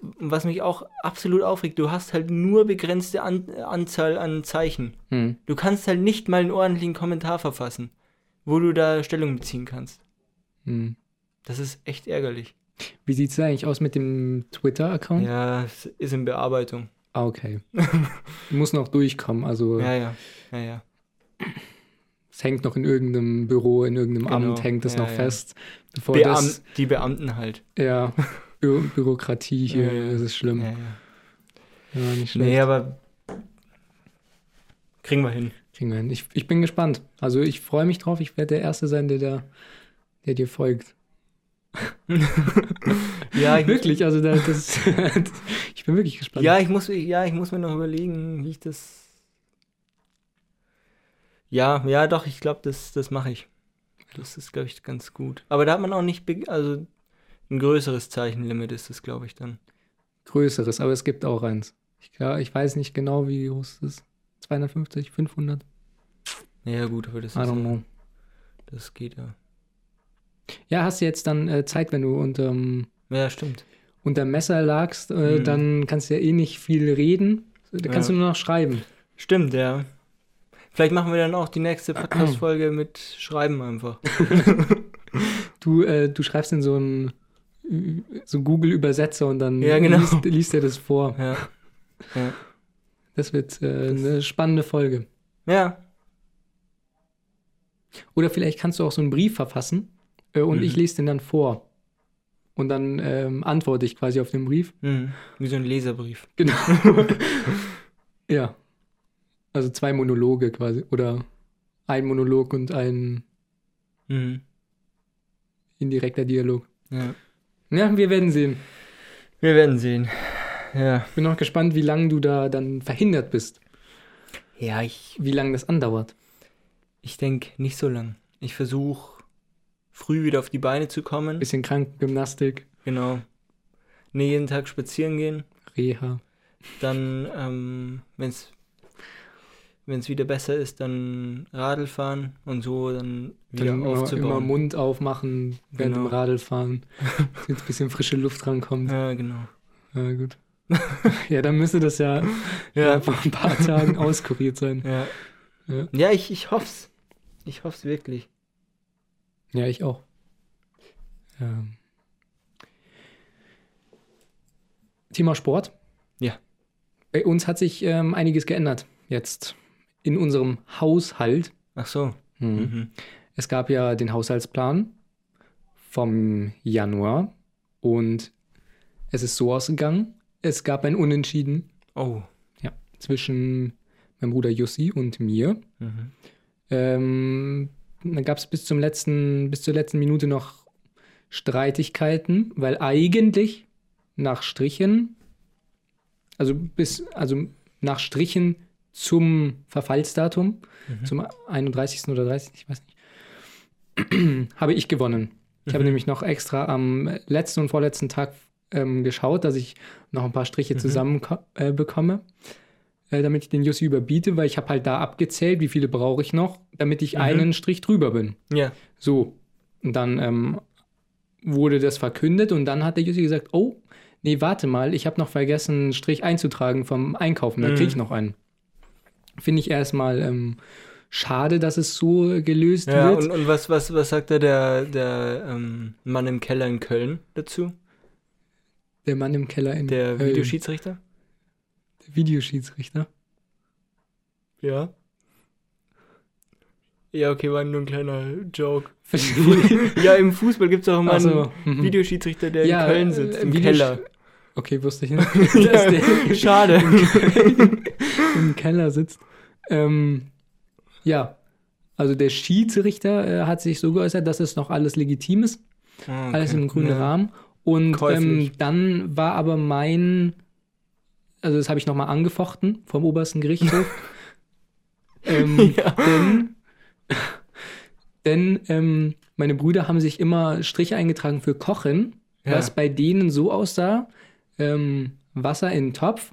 Was mich auch absolut aufregt, du hast halt nur begrenzte an Anzahl an Zeichen. Hm. Du kannst halt nicht mal einen ordentlichen Kommentar verfassen, wo du da Stellung beziehen kannst. Hm. Das ist echt ärgerlich. Wie sieht es eigentlich aus mit dem Twitter-Account? Ja, es ist in Bearbeitung. Ah, okay. [LAUGHS] Muss noch durchkommen. Also Ja, ja. Ja, ja. es hängt noch in irgendeinem Büro, in irgendeinem Genau. Amt hängt es Ja, noch ja. fest. Bevor Beam das, die Beamten halt. ja, [LAUGHS] Bü Bürokratie hier, Ja, das ist schlimm. Ja, Ja, ja. nicht schlecht. Nee, aber kriegen wir hin. Kriegen wir hin. Ich, ich bin gespannt. Also ich freue mich drauf. Ich werde der Erste sein, der, da, der dir folgt. [LAUGHS] Ja, ich, Wirklich, also da, das, [LAUGHS] ich bin wirklich gespannt. ja, ich muss, ja, ich muss mir noch überlegen, wie ich das. Ja, ja, doch, ich glaube, das, das mache ich. Das ist, glaube ich, ganz gut. Aber da hat man auch nicht, also ein größeres Zeichenlimit ist das, glaube ich, dann. Größeres, aber es gibt auch eins. Ich, glaub, ich weiß nicht genau, wie groß es ist. 250, 500? Ja, gut, aber das, I ist, don't ja, know. das geht ja. Ja, hast du jetzt dann äh, Zeit, wenn du unterm, Ja, stimmt. unterm Messer lagst, äh, Mhm. dann kannst du ja eh nicht viel reden. Da kannst Ja. du nur noch schreiben. Stimmt, ja. Vielleicht machen wir dann auch die nächste [CLEARS THROAT] Podcast-Folge mit Schreiben einfach. [LAUGHS] Du, äh, du schreibst in so einen so Google-Übersetzer und dann Ja, genau. liest, liest er das vor. Ja. Ja. Das wird äh, eine spannende Folge. Ja. Oder vielleicht kannst du auch so einen Brief verfassen äh, und Mhm. ich lese den dann vor. Und dann ähm, antworte ich quasi auf den Brief. Mhm. Wie so ein Leserbrief. Genau. [LAUGHS] [LAUGHS] ja. Also zwei Monologe quasi. Oder ein Monolog und ein Mhm. indirekter Dialog. Ja. Ja, wir werden sehen. Wir werden sehen. Ja. Bin noch gespannt, wie lange du da dann verhindert bist. Ja, ich, Wie lange das andauert. ich denke nicht so lang. Ich versuche früh wieder auf die Beine zu kommen. Bisschen Krankengymnastik, Genau. Nee, jeden Tag spazieren gehen. Reha. Dann, ähm, wenn es wieder besser ist, dann Radl fahren und so dann wieder Dann immer, immer aufzubauen. Mund aufmachen während Genau. dem Radlfahren. [LAUGHS] Damit ein bisschen frische Luft rankommt. ja, genau. Ja, gut. [LAUGHS] ja, dann müsste das ja, Ja, [LAUGHS] vor ein paar Tagen auskuriert sein. ja. Ja. Ja, ich, ich hoff's. Ich hoff's wirklich. Ja, ich auch. Ähm. Thema Sport. Ja. Bei uns hat sich ähm, einiges geändert jetzt in unserem Haushalt. Ach so. Mhm. Mhm. Es gab ja den Haushaltsplan vom Januar und es ist so ausgegangen. Es gab ein Unentschieden Oh. zwischen meinem Bruder Jussi und mir. Mhm. Ähm, dann gab es bis zum letzten, bis zur letzten Minute noch Streitigkeiten, weil eigentlich nach Strichen, also bis, also nach Strichen zum Verfallsdatum, Mhm. zum 31. oder 30. ich weiß nicht, [CLEARS THROAT] habe ich gewonnen. Ich habe Mhm. nämlich noch extra am letzten und vorletzten Tag ähm, geschaut, dass ich noch ein paar Striche Mhm. zusammen äh, bekomme, äh, damit ich den Jussi überbiete, weil ich habe halt da abgezählt, wie viele brauche ich noch, damit ich Mhm. einen Strich drüber bin. Ja. So, und dann ähm, wurde das verkündet und dann hat der Jussi gesagt, oh, nee, warte mal, ich habe noch vergessen, einen Strich einzutragen vom Einkaufen, da Mhm. kriege ich noch einen. Finde ich erstmal ähm, schade, dass es so gelöst Ja, wird. und, und was, was, was sagt da der, der ähm, Mann im Keller in Köln dazu? der Mann im Keller in Der Köln. Der Videoschiedsrichter. Ja. Ja, okay, war nur ein kleiner Joke. [LAUGHS] Ja, im Fußball gibt es auch immer Ach so, einen mhm. Videoschiedsrichter, der Ja, in Köln äh, sitzt, im Videosch- Keller. Okay, wusste ich nicht. [LAUGHS] Schade. [LAUGHS] im Keller sitzt. Ähm, ja, also der Schiedsrichter äh, hat sich so geäußert, dass es noch alles legitim ist, Ah, alles okay. im grünen Ja. Rahmen. Und ähm, dann war aber mein, also das habe ich nochmal angefochten vom obersten Gerichtshof. [LAUGHS] ähm, Ja. Denn, denn ähm, meine Brüder haben sich immer Striche eingetragen für Kochen, Ja. was bei denen so aussah: ähm, Wasser in den Topf,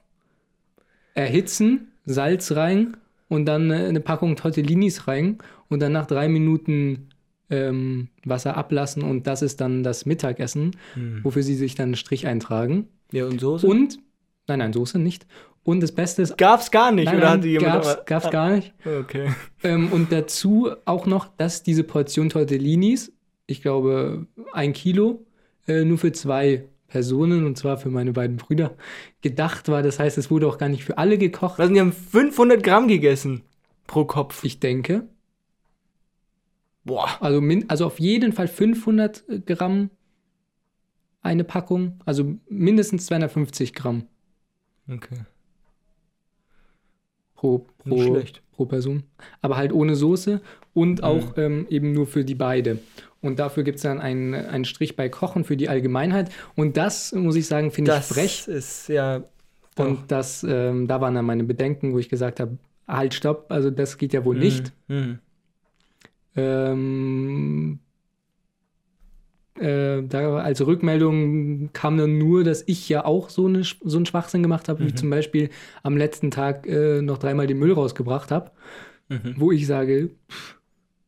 erhitzen, Salz rein und dann äh, eine Packung Tortellinis rein und dann nach drei Minuten ähm, Wasser ablassen und das ist dann das Mittagessen, Hm. wofür sie sich dann einen Strich eintragen. Ja, und Soße? Und, nein, nein, Soße nicht. Und das Beste ist, Gab's gar nicht, nein, oder nein, hatte jemand. gab's, aber- gab's gar nicht. Ah, Okay. Ähm, und dazu auch noch, dass diese Portion Tortellinis ich glaube, ein Kilo äh, nur für zwei Personen und zwar für meine beiden Brüder gedacht war. Das heißt, es wurde auch gar nicht für alle gekocht. Was, die haben 500 Gramm gegessen pro Kopf. Ich denke. Boah. Also, min also auf jeden Fall 500 Gramm eine Packung. Also mindestens 250 Gramm Okay. pro, pro, pro Person. Aber halt ohne Soße und Mhm. auch ähm, eben nur für die beide. Und dafür gibt es dann einen, einen Strich bei Kochen für die Allgemeinheit. Und das, muss ich sagen, finde ich Das frech. ist ja. doch. Und das, ähm, da waren dann meine Bedenken, wo ich gesagt habe, halt, stopp, also das geht ja wohl nicht. Mhm. Ähm, äh, da als Rückmeldung kam dann nur, dass ich ja auch so, eine, so einen Schwachsinn gemacht habe, wie Mhm. zum Beispiel am letzten Tag äh, noch dreimal den Müll rausgebracht habe, Mhm. wo ich sage,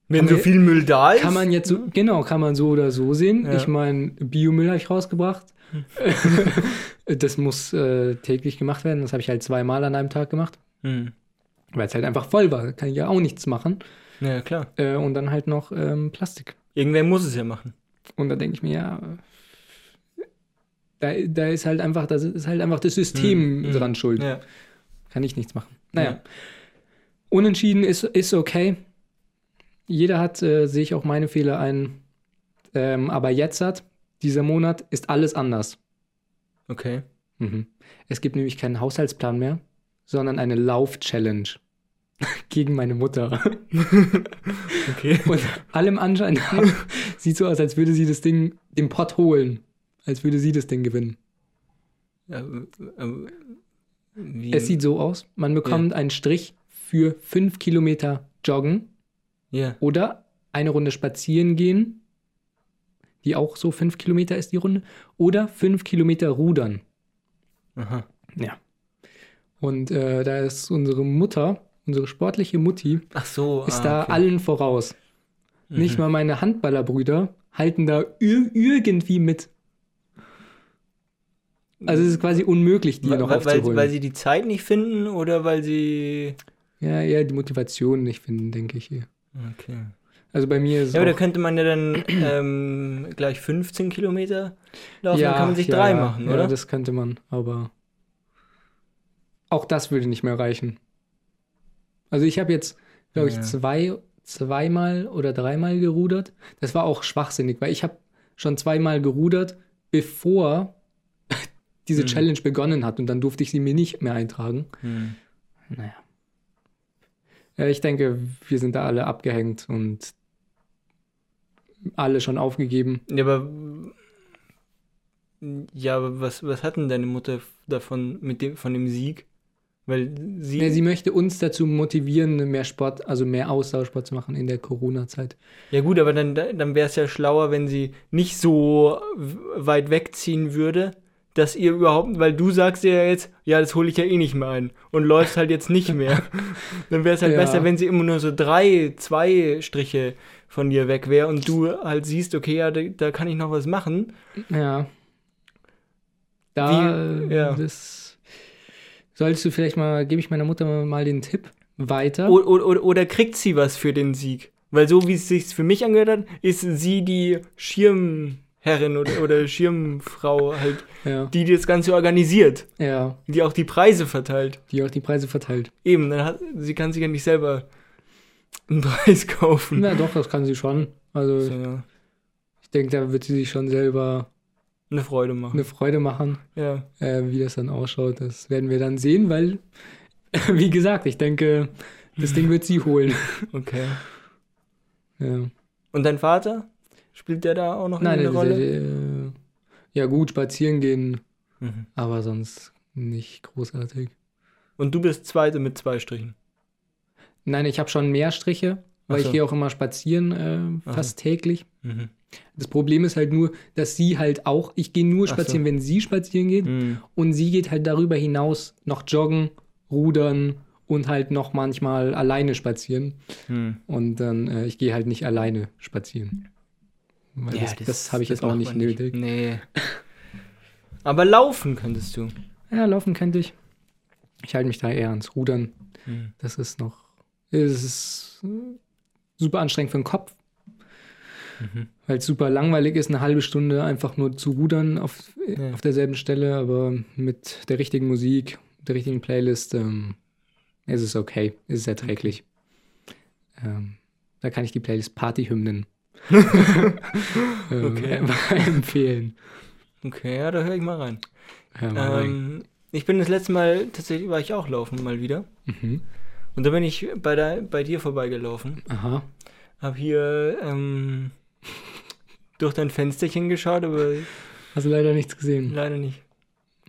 Wenn so viel Müll da ist. kann man jetzt so, genau, kann man so oder so sehen. Ja. Ich meine, Biomüll habe ich rausgebracht. [LAUGHS] das muss äh, täglich gemacht werden. Das habe ich halt zweimal an einem Tag gemacht, Mhm. weil es halt einfach voll war. Da kann ich ja auch nichts machen. Ja, klar. Äh, und dann halt noch ähm, Plastik. Irgendwer muss es ja machen. Und da denke ich mir, ja, da, da ist halt einfach, das ist halt einfach das System Mhm. dran schuld. Ja. Kann ich nichts machen. Naja. Ja. Unentschieden ist, ist okay. Jeder hat, äh, sehe ich auch meine Fehler ein. Ähm, aber jetzt hat, dieser Monat, ist alles anders. Okay. Mhm. Es gibt nämlich keinen Haushaltsplan mehr, sondern eine Lauf-Challenge [LAUGHS] gegen meine Mutter. [LAUGHS] Okay. Und allem Anschein nach sieht so aus, als würde sie das Ding, den Pott holen. Als würde sie das Ding gewinnen. Ja, wie, Es sieht so aus, man bekommt einen Strich für fünf Kilometer Joggen Ja. oder eine Runde spazieren gehen, die auch so fünf Kilometer ist die Runde, oder fünf Kilometer rudern. Aha. Ja. Und äh, da ist unsere Mutter, unsere sportliche Mutti, so. ist ah, da okay. allen voraus. Nicht Mhm. mal meine Handballerbrüder halten da ir irgendwie mit. Also es ist quasi unmöglich, die weil, noch weil, weil, aufzuholen. weil sie die Zeit nicht finden oder weil sie. ja, eher die Motivation nicht finden, denke ich hier. Okay. Also bei mir ist Ja, aber da könnte man ja dann ähm, gleich 15 Kilometer laufen, ja, dann kann man sich ja, drei ja, machen, ja, oder? das könnte man, aber auch das würde nicht mehr reichen. Also ich habe jetzt, glaube ich, Ja. zwei, zweimal oder dreimal gerudert. Das war auch schwachsinnig, weil ich habe schon zweimal gerudert, bevor [LAUGHS] diese Hm. Challenge begonnen hat und dann durfte ich sie mir nicht mehr eintragen. Hm. Naja. Ja, ich denke, wir sind da alle abgehängt und alle schon aufgegeben. Ja, aber. Ja, aber was, was hat denn deine Mutter davon mit dem, von dem Sieg? Weil sie. Ja, sie möchte uns dazu motivieren, mehr Sport, also mehr Ausdauersport zu machen in der Corona-Zeit. Ja gut, aber dann, dann wäre es ja schlauer, wenn sie nicht so weit wegziehen würde, dass ihr überhaupt, weil du sagst ja jetzt, ja, das hole ich ja eh nicht mehr ein und läufst halt jetzt nicht mehr. [LAUGHS] dann wäre es halt Ja. besser, wenn sie immer nur so drei, zwei Striche von dir weg wäre und du halt siehst, okay, ja, da, da kann ich noch was machen. Ja. Da, Wie- ja. äh, das solltest du vielleicht mal, gebe ich meiner Mutter mal den Tipp weiter. O oder, oder kriegt sie was für den Sieg? Weil so wie es sich für mich angehört hat, ist sie die Schirmherrin oder, oder Schirmfrau halt, Ja, die das Ganze organisiert. ja, die auch die Preise verteilt. die auch die Preise verteilt. Eben, dann hat, sie kann sich ja nicht selber einen [LAUGHS] Preis kaufen. Na doch, das kann sie schon. Also So, ja. ich denke, da wird sie sich schon selber Eine Freude machen. eine Freude machen. Ja. Äh, wie das dann ausschaut, das werden wir dann sehen, weil, [LAUGHS] wie gesagt, ich denke, das Ding wird sie holen. [LAUGHS] Okay. Ja. Und dein Vater? Spielt der da auch noch Nein, eine der, Rolle? der, der, ja gut, spazieren gehen, Mhm. aber sonst nicht großartig. Und du bist Zweite mit zwei Strichen. Nein, ich habe schon mehr Striche, weil so. ich gehe auch immer spazieren, äh, fast täglich. Mhm. Das Problem ist halt nur, dass sie halt auch, ich gehe nur Ach so. spazieren, wenn sie spazieren geht Mhm. und sie geht halt darüber hinaus noch joggen, rudern und halt noch manchmal alleine spazieren. Mhm. Und dann, äh, ich gehe halt nicht alleine spazieren. Weil Ja, das das, habe ich jetzt auch nicht nötig. Nee. Aber laufen könntest du. Ja, laufen könnte ich. Ich halte mich da eher ans Rudern. Mhm. Das ist noch, es ist äh, super anstrengend für den Kopf. Mhm. Weil es super langweilig ist, eine halbe Stunde einfach nur zu rudern auf, Ja. auf derselben Stelle, aber mit der richtigen Musik, der richtigen Playlist ähm, ist es okay, ist es erträglich. Ähm, da kann ich die Playlist Partyhymnen [LAUGHS] ähm, Okay. [LAUGHS] empfehlen. Okay, ja, da höre ich mal rein. Hör mal rein. Ähm, ich bin das letzte Mal, tatsächlich war ich auch laufen mal wieder. Mhm. Und da bin ich bei, der, bei dir vorbeigelaufen. Aha. Hab hier ähm, durch dein Fensterchen geschaut, aber Hast du leider nichts gesehen. leider nicht.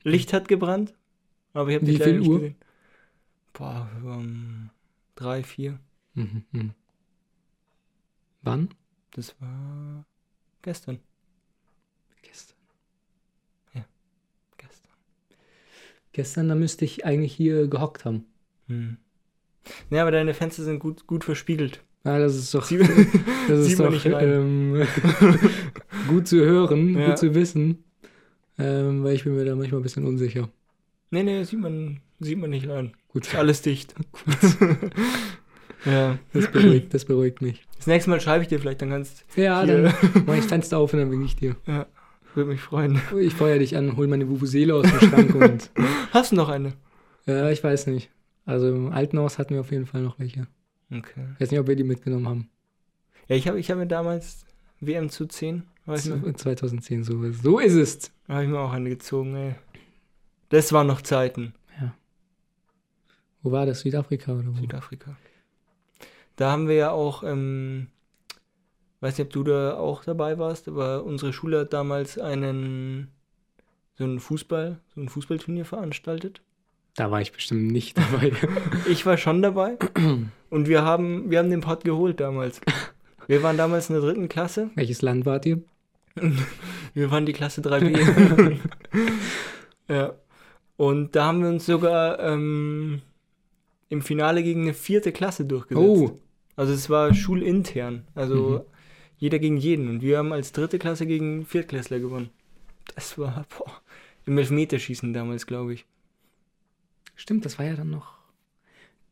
Licht hat gebrannt, aber ich habe dich leider viel nicht Uhr? gesehen. Boah, um, drei, vier. Mhm. mhm. Wann? Das war gestern. Gestern. Gestern. Gestern, da müsste ich eigentlich hier gehockt haben. Hm. Ja, aber deine Fenster sind gut, gut verspiegelt. Ja, das ist doch, Sie, [LAUGHS] das ist doch ähm, [LAUGHS] gut zu hören, Ja. gut zu wissen, ähm, weil ich bin mir da manchmal ein bisschen unsicher. nee, nee, sieht man, sieht man nicht rein. Gut, alles dicht. [LAUGHS] ja. das beruhigt, das beruhigt mich. Das nächste Mal schreibe ich dir vielleicht, dann kannst Ja, Hier. dann mach ich Fenster auf und dann winke ich dir. würde mich freuen. Ich feuer dich an, hol meine Vuvuzela aus dem Schrank und Hast du noch eine? ja, ich weiß nicht. Also im alten Haus hatten wir auf jeden Fall noch welche. Okay. Ich weiß nicht, ob wir die mitgenommen haben. Ja, ich habe ich hab mir damals WM zu 10, weiß ich noch, 2010 so. So ist es. habe ich mir auch eine gezogen, ey. Das waren noch Zeiten. Wo war das? Südafrika oder wo? Südafrika. Da haben wir ja auch, ähm, weiß nicht, ob du da auch dabei warst, aber unsere Schule hat damals einen, so ein Fußball, so ein Fußballturnier veranstaltet. Da war ich bestimmt nicht dabei. [LAUGHS] Ich war schon dabei und wir haben, wir haben den Pott geholt damals. Wir waren damals in der dritten Klasse. Welches Land wart ihr? [LAUGHS] Wir waren die Klasse 3b. [LAUGHS] ja. Und da haben wir uns sogar ähm, im Finale gegen eine vierte Klasse durchgesetzt. Oh, Also es war schulintern. Also Mhm. jeder gegen jeden. Und wir haben als dritte Klasse gegen Viertklässler gewonnen. Das war boah, im Elfmeterschießen damals, glaube ich. Stimmt, das war ja dann noch.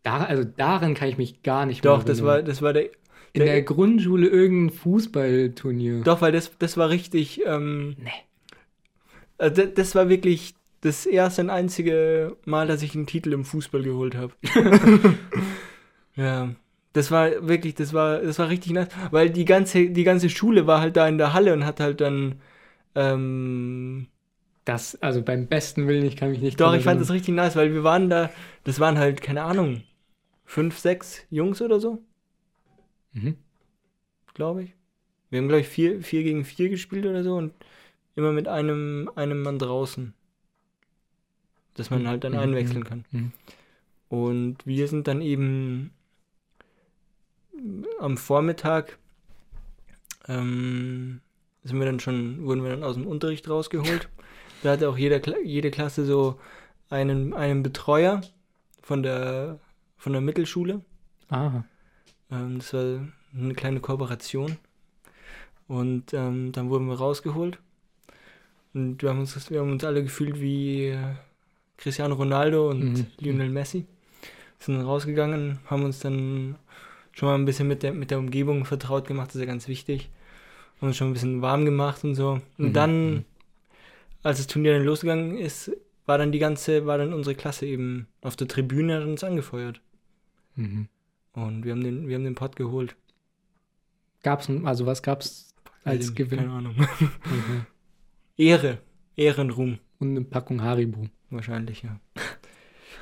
Da, also daran kann ich mich gar nicht Doch, mehr das war, das war der. In der Grundschule irgendein Fußballturnier. Doch, weil das, das war richtig. Ähm, Nee. also das, das war wirklich das erste und einzige Mal, dass ich einen Titel im Fußball geholt habe. [LAUGHS] ja. Das war wirklich, das war, das war richtig nice, weil die ganze, die ganze Schule war halt da in der Halle und hat halt dann, ähm, Das, also beim besten Willen, ich kann mich nicht doch, ich fand das richtig nice, weil wir waren da, das waren halt, keine Ahnung, fünf, sechs Jungs oder so, Mhm. glaube ich. Wir haben, glaube ich, vier, vier gegen vier gespielt oder so und immer mit einem, einem Mann draußen. Dass man halt dann Mhm, einwechseln kann. mhm. Und wir sind dann eben am Vormittag ähm, sind wir dann schon, wurden wir dann aus dem Unterricht rausgeholt. Da hatte auch jeder, jede Klasse so einen, einen Betreuer von der, von der Mittelschule. Ah, Ähm, das war eine kleine Kooperation. Und ähm, dann wurden wir rausgeholt. Und wir haben uns, wir haben uns alle gefühlt wie äh, Cristiano Ronaldo und Mhm. Lionel Messi. Sind dann rausgegangen, haben uns dann schon mal ein bisschen mit der, mit der Umgebung vertraut gemacht, das ist ja ganz wichtig. Haben uns schon ein bisschen warm gemacht und so. Und Mhm. dann, als das Turnier dann losgegangen ist, war dann die ganze, war dann unsere Klasse eben auf der Tribüne hat uns angefeuert. mhm. Und wir haben den, wir haben den Pott geholt. Gab's, also was gab's als Gewinn? Keine Ahnung. [LAUGHS] Mhm. Ehre. Ehrenruhm. Und eine Packung Haribo. Wahrscheinlich, ja.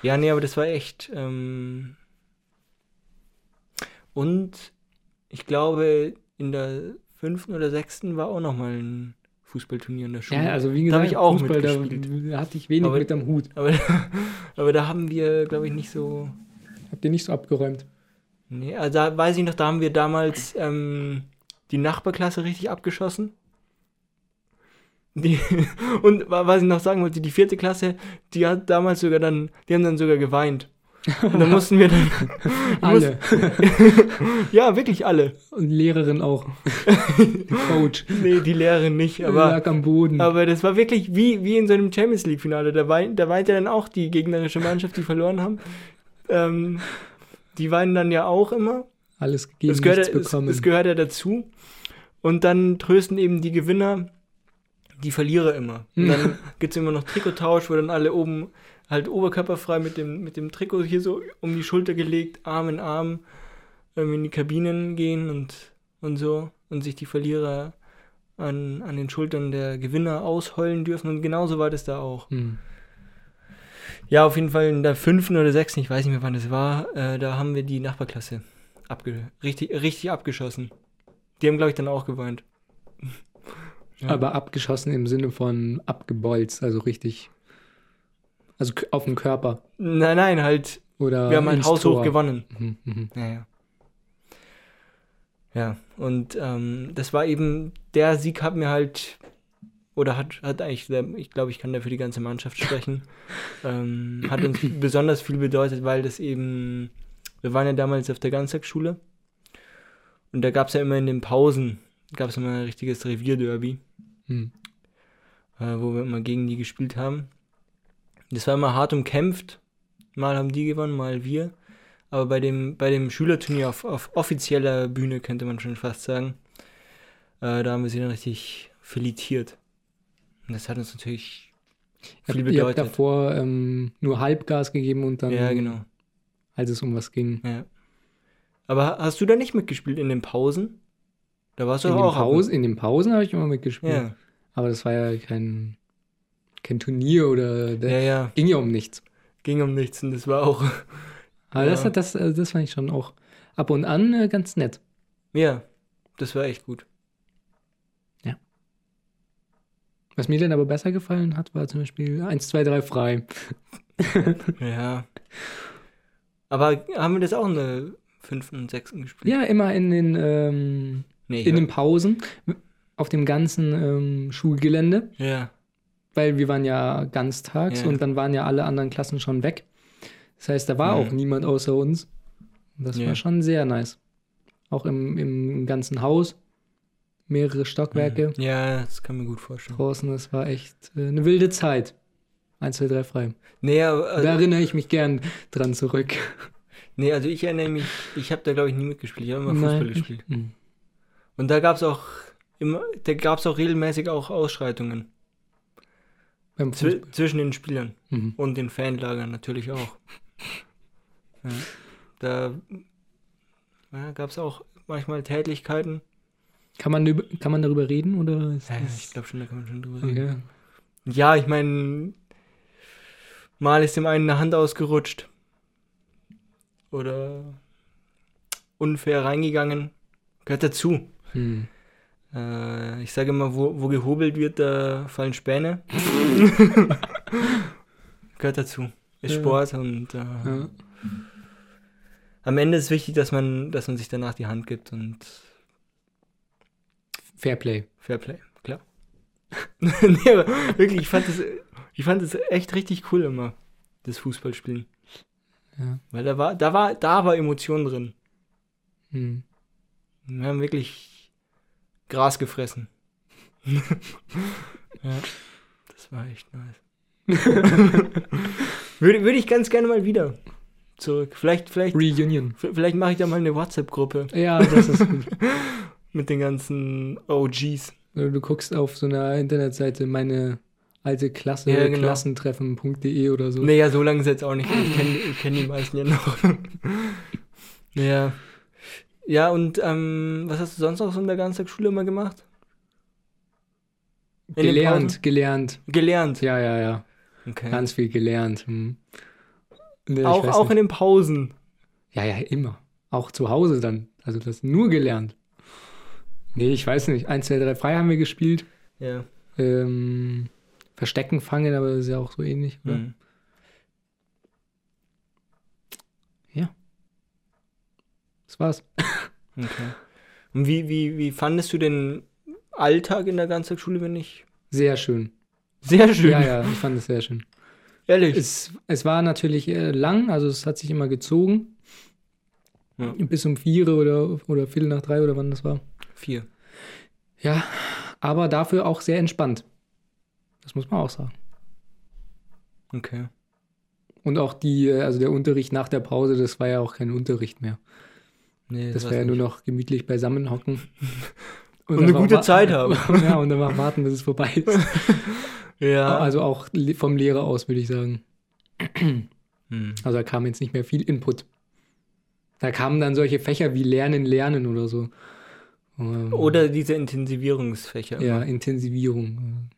Ja, nee, aber das war echt. Ähm und ich glaube, in der fünften oder sechsten war auch nochmal ein Fußballturnier in der Schule. Ja, also wie Da gesagt, ich auch Fußball, da, da hatte ich wenig Aber- mit am Hut. aber, [LAUGHS] aber da haben wir, glaube ich, nicht so. Habt ihr nicht so abgeräumt? Nee, also da weiß ich noch, da haben wir damals ähm, die Nachbarklasse richtig abgeschossen. Die, [LAUGHS] und wa- was ich noch sagen wollte, die vierte Klasse, die hat damals sogar dann, die haben dann sogar geweint. Und da mussten wir dann, [LAUGHS] Alle. [LAUGHS] ja, wirklich alle. Und Lehrerin auch. Coach. Nee, die Lehrerin nicht, aber, lag am Boden. aber das war wirklich wie, wie in so einem Champions League Finale. Da weint, da weint ja dann auch die gegnerische Mannschaft, die verloren haben. Ähm, die weinen dann ja auch immer. Alles gegeben, Es gehört, nichts bekommen. es gehört ja dazu. Und dann trösten eben die Gewinner die Verlierer immer. Und Hm. dann gibt es immer noch Trikottausch, wo dann alle oben halt oberkörperfrei mit dem, mit dem Trikot hier so um die Schulter gelegt, Arm in Arm, in die Kabinen gehen und, und so. Und sich die Verlierer an, an den Schultern der Gewinner ausheulen dürfen. Und genauso war das da auch. Hm. Ja, auf jeden Fall in der fünften oder sechsten, ich weiß nicht mehr wann es war, äh, da haben wir die Nachbarklasse abge richtig, richtig abgeschossen. Die haben, glaube ich, dann auch geweint. Ja. Aber abgeschossen im Sinne von abgebolzt, also richtig. Also auf den Körper. Nein, nein, halt, Oder wir haben ein ins Haus Tor. hoch gewonnen. Mhm, mhm. Ja, ja. Ja, und ähm, das war eben, der Sieg hat mir halt, oder hat, hat eigentlich, ich glaube, ich kann da für die ganze Mannschaft sprechen, [LAUGHS] ähm, hat uns besonders viel bedeutet, weil das eben, wir waren ja damals auf der Ganztagsschule und da gab es ja immer in den Pausen, gab es immer ein richtiges Revierderby, Hm. äh, wo wir immer gegen die gespielt haben. Das war immer hart umkämpft, mal haben die gewonnen, mal wir. Aber bei dem, bei dem Schülerturnier auf, auf offizieller Bühne, könnte man schon fast sagen, äh, da haben wir sie dann richtig filetiert. Und das hat uns natürlich viel habt- Ihr habt bedeutet. davor ähm, nur Halbgas gegeben und dann, Ja, genau. als es um was ging. Ja. Aber ha- hast du da nicht mitgespielt in den Pausen? Da warst du In auch. Pausen, in den Pausen habe ich immer mitgespielt. Ja, Aber das war ja kein, kein Turnier oder der ja, ja. ging ja um nichts. Ging um nichts und das war auch. [LAUGHS] Aber das, Ja. hat das, äh, das fand ich schon auch ab und an äh, ganz nett. Ja, das war echt gut. Was mir dann aber besser gefallen hat, war zum Beispiel 1, 2, 3 frei. [LAUGHS] Ja. Aber haben wir das auch in der fünften und sechsten gespielt? Ja, immer in den, ähm, Nee, in den Pausen auf dem ganzen ähm, Schulgelände, ja. Weil wir waren ja ganztags Ja. und dann waren ja alle anderen Klassen schon weg. Das heißt, da war Mhm. auch niemand außer uns. Das Ja. war schon sehr nice. Auch im, im ganzen Haus, mehrere Stockwerke Ja, das kann man gut vorstellen. draußen. Das war echt äh, eine wilde Zeit. 1, 2, 3 frei. Nee, aber, Da äh, erinnere ich mich gern dran zurück. [LAUGHS] nee, also ich erinnere mich, ich habe da glaube ich nie mitgespielt. Ich habe immer Fußball Nein, gespielt. ich- hm. Und da gab es auch immer, da gab es auch regelmäßig auch Ausschreitungen Fußball. zwischen den Spielern Mhm. und den Fanlagern natürlich auch. [LAUGHS] Ja. Da ja, gab es auch manchmal Tätlichkeiten. Kann, man, über- kann man darüber reden oder Ja, ich glaube schon, da kann man schon drüber reden. Okay. Ja, ich meine, mal ist dem einen eine Hand ausgerutscht. Oder unfair reingegangen. Gehört dazu. Hm. Äh, ich sage immer, wo, wo gehobelt wird, da fallen Späne. [LAUGHS] Gehört dazu. Ist Ja. Sport und äh, Ja. am Ende ist wichtig, dass man, dass man sich danach die Hand gibt und Fairplay. Fairplay, klar. [LAUGHS] nee, aber wirklich, ich fand das, ich fand das echt richtig cool immer, das Fußballspielen. Ja. Weil da war, da war, da war Emotion drin. Hm. Wir haben wirklich Gras gefressen. [LAUGHS] ja, das war echt nice. [LAUGHS] würde, würde ich ganz gerne mal wieder zurück. Vielleicht, vielleicht, Reunion. vielleicht mache ich da mal eine WhatsApp-Gruppe Ja, das ist gut. [LAUGHS] mit den ganzen OGs. Du guckst auf so einer Internetseite meine alte Klasse, Ja, genau. klassentreffen.de oder so. Naja, so lange ist jetzt auch nicht. Ich kenne kenn die meisten ja noch. ja. Ja, und ähm, was hast du sonst noch so in der Ganztagsschule immer gemacht? In gelernt, gelernt. Gelernt. Ja, ja, ja. Okay. Ganz viel gelernt. Hm. Nee, auch auch nicht. in den Pausen. Ja, ja, immer. Auch zu Hause dann. Also das nur gelernt. Nee, ich weiß nicht. 1, 2, 3 frei haben wir gespielt. Ja. Ähm, Verstecken, Fangen, aber das ist ja auch so ähnlich, oder? Mhm. Das war's. Okay. Und wie, wie, wie fandest du den Alltag in der Ganztagsschule, wenn ich. Sehr schön. Sehr schön. Ja, ja, ich fand es sehr schön. Ehrlich. Es, es war natürlich äh, lang, also es hat sich immer gezogen. Ja. Bis um vier oder, oder Viertel nach drei oder wann das war. Vier. Ja, aber dafür auch sehr entspannt. Das muss man auch sagen. Okay. Und auch die, äh, also der Unterricht nach der Pause, das war ja auch kein Unterricht mehr. Nee, Das war's war ja nur noch gemütlich beisammenhocken. [LAUGHS] Und eine einfach gute Zeit haben. [LAUGHS] ja, und einfach warten, bis es vorbei ist. [LAUGHS] Ja. Also auch vom Lehrer aus, würde ich sagen. [CLEARS THROAT] Hm. Also da kam jetzt nicht mehr viel Input. Da kamen dann solche Fächer wie Lernen, Lernen oder so. Ähm, Oder diese Intensivierungsfächer. ja, Intensivierung.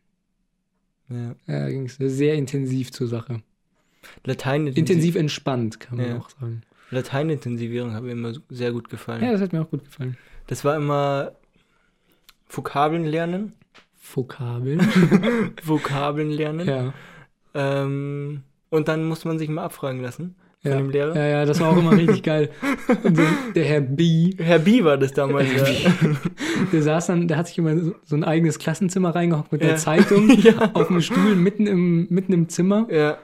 ja. Ja, da ging es sehr intensiv zur Sache. Latein Intensiv entspannt, kann man Ja. auch sagen. Lateinintensivierung hat mir immer sehr gut gefallen. Ja, das hat mir auch gut gefallen. Das war immer Vokabeln lernen. Vokabeln. [LAUGHS] Vokabeln lernen. ja. Ähm, und dann musste man sich mal abfragen lassen von Ja. dem Lehrer. ja, ja, das war auch immer richtig geil. So, der Herr B, Herr B war das damals. ja. der saß dann, der hat sich immer so, so ein eigenes Klassenzimmer reingehockt mit Ja. der Zeitung [LAUGHS] ja. auf dem Stuhl mitten im, mitten im Zimmer ja.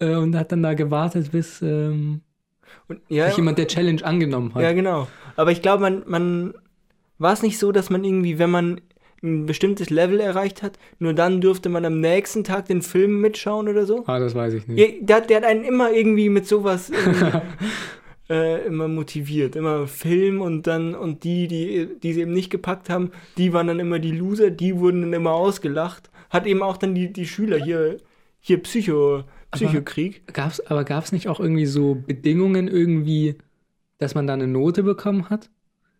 äh, und hat dann da gewartet, bis ähm, Und, ja, sich jemand der Challenge angenommen hat. ja, genau. Aber ich glaube, man, man war es nicht so, dass man irgendwie, wenn man ein bestimmtes Level erreicht hat, nur dann dürfte man am nächsten Tag den Film mitschauen oder so? Ah, das weiß ich nicht. Der, der hat einen immer irgendwie mit sowas [LAUGHS] äh, immer motiviert. Immer Film und dann, und die, die, die sie eben nicht gepackt haben, die waren dann immer die Loser, die wurden dann immer ausgelacht. Hat eben auch dann die, die Schüler hier, hier Psycho, Psychokrieg. Gab's, aber gab es nicht auch irgendwie so Bedingungen irgendwie, dass man da eine Note bekommen hat?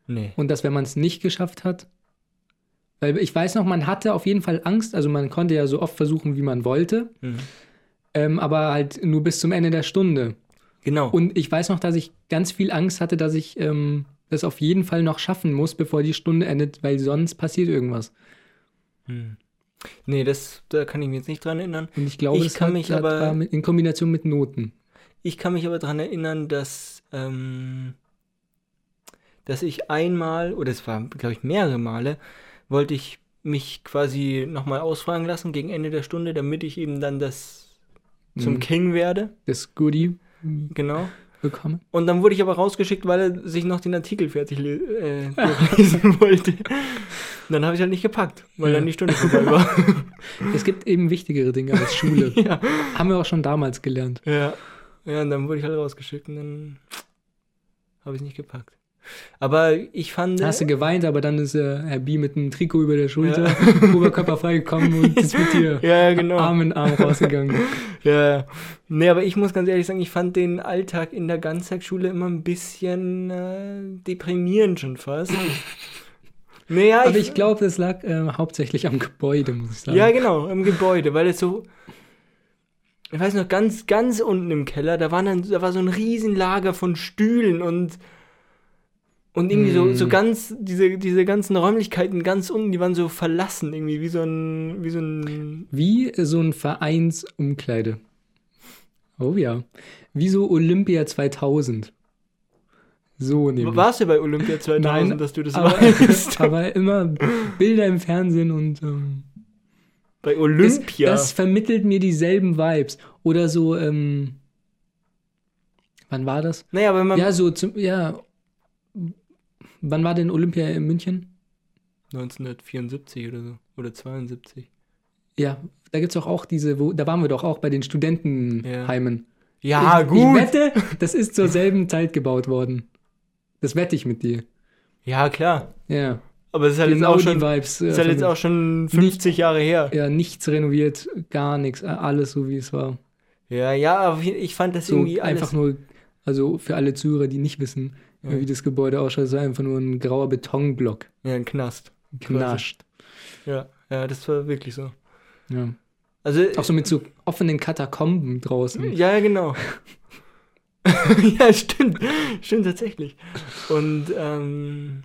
Nee. Und dass, wenn man es nicht geschafft hat, weil ich weiß noch, man hatte auf jeden Fall Angst, also man konnte ja so oft versuchen, wie man wollte, Mhm. ähm, aber halt nur bis zum Ende der Stunde. Genau. Und ich weiß noch, dass ich ganz viel Angst hatte, dass ich ähm, das auf jeden Fall noch schaffen muss, bevor die Stunde endet, weil sonst passiert irgendwas. Hm. Nee, das, da kann ich mich jetzt nicht dran erinnern. Und ich glaube, Ich das kann hat, mich hat, aber- war in Kombination mit Noten. Ich kann mich aber daran erinnern, dass, ähm, dass ich einmal, oder es war, glaube ich, mehrere Male, wollte ich mich quasi nochmal ausfragen lassen gegen Ende der Stunde, damit ich eben dann das zum Mhm. King werde. Das Goodie Genau. Bekommen. Und dann wurde ich aber rausgeschickt, weil er sich noch den Artikel fertig äh, durchlesen [LAUGHS] wollte. Und dann habe ich halt nicht gepackt, weil Ja. dann die Stunde vorbei war. [LAUGHS] Es gibt eben wichtigere Dinge als Schule. [LAUGHS] ja. Haben wir auch schon damals gelernt. Ja. Ja, und dann wurde ich halt rausgeschickt und dann habe ich es nicht gepackt. Aber ich fand. Hast du geweint, aber dann ist äh, Herr B mit einem Trikot über der Schulter, [LAUGHS] Oberkörper freigekommen und ist mit dir [LAUGHS] ja, ja, genau. Arm in Arm rausgegangen. [LAUGHS] Ja, ja. Nee, aber ich muss ganz ehrlich sagen, ich fand den Alltag in der Ganztagsschule immer ein bisschen äh, deprimierend schon fast. naja, Aber ich glaube, es lag äh, hauptsächlich am Gebäude, muss ich sagen. Ja, genau, im Gebäude, weil es so. Ich weiß noch, ganz, ganz unten im Keller, da, waren dann, da war so ein Riesenlager von Stühlen und. Und irgendwie so, so Mm. ganz, diese, diese ganzen Räumlichkeiten ganz unten, die waren so verlassen, irgendwie, wie so ein, wie so ein, Wie so ein Vereinsumkleide. Oh ja. Wie so Olympia 2000. So nämlich. Warst du bei Olympia 2000, [LAUGHS] Nein, dass du das aber, [LAUGHS] weißt? [LAUGHS] aber immer Bilder im Fernsehen und ähm, Bei das, Olympia. das vermittelt mir dieselben Vibes. Oder so, ähm, wann war das? naja, wenn man. Ja, so zum, ja. Wann war denn Olympia in München? 1974 oder so. Oder 72. Ja, da gibt's doch auch diese, wo, da waren wir doch auch bei den Studentenheimen. Ja, ich, gut. Ich wette, [LAUGHS] das ist zur selben Zeit gebaut worden. Das wette ich mit dir. ja, klar. Ja. Aber es ist halt Genau jetzt auch die schon. Vibes. äh, Ist halt jetzt auch schon 50 Jahre her. ja, nichts renoviert, gar nichts, alles so wie es war. Ja, ja, aber ich fand das So irgendwie alles. einfach nur, also für alle Zuhörer, die nicht wissen, Ja. wie das Gebäude ausschaut, war einfach nur ein grauer Betonblock. Ja, ein Knast. Knascht. Ja, ja, das war wirklich so. Ja. Also, Auch so mit so offenen Katakomben draußen. ja, ja, genau. [LAUGHS] ja, stimmt. Stimmt tatsächlich. Und, ähm,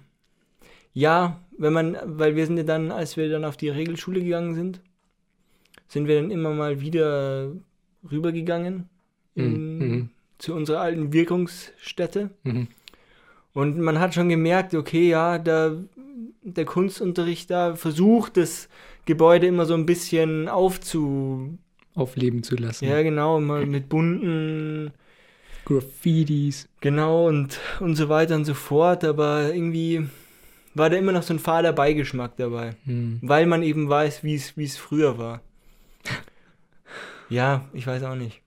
ja, wenn man, weil wir sind ja dann, als wir dann auf die Regelschule gegangen sind, sind wir dann immer mal wieder rübergegangen in, Mhm. zu unserer alten Wirkungsstätte. Mhm. Und man hat schon gemerkt, okay, ja, da, der Kunstunterricht da versucht, das Gebäude immer so ein bisschen aufzu. Aufleben zu lassen. Ja, genau, mal mit bunten, Graffitis. genau und, und so weiter und so fort. Aber irgendwie war da immer noch so ein fader Beigeschmack dabei. Hm. Weil man eben weiß, wie es früher war. Ja, ich weiß auch nicht.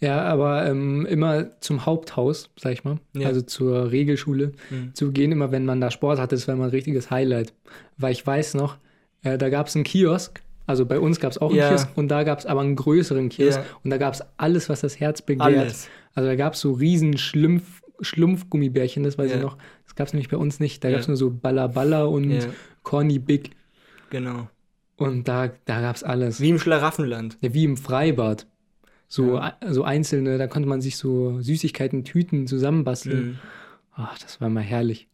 Ja, aber ähm, immer zum Haupthaus, sag ich mal, Ja. also zur Regelschule Mhm. zu gehen, immer wenn man da Sport hatte, das war immer ein richtiges Highlight. Weil ich weiß noch, äh, da gab es einen Kiosk, also bei uns gab es auch einen Ja. Kiosk und da gab es aber einen größeren Kiosk Ja. und da gab es alles, was das Herz begehrt. Alles. Also da gab es so riesen Schlumpf, Schlumpfgummibärchen, das weiß ich noch. Das gab es nämlich bei uns nicht. Da gab es nur so Balla Balla und Corny Big. genau. Und da, da gab es alles. Wie im Schlaraffenland. Ja, wie im Freibad. So, Ja. so einzelne, da konnte man sich so Süßigkeiten, Tüten zusammenbasteln. Mhm. Ach, das war mal herrlich.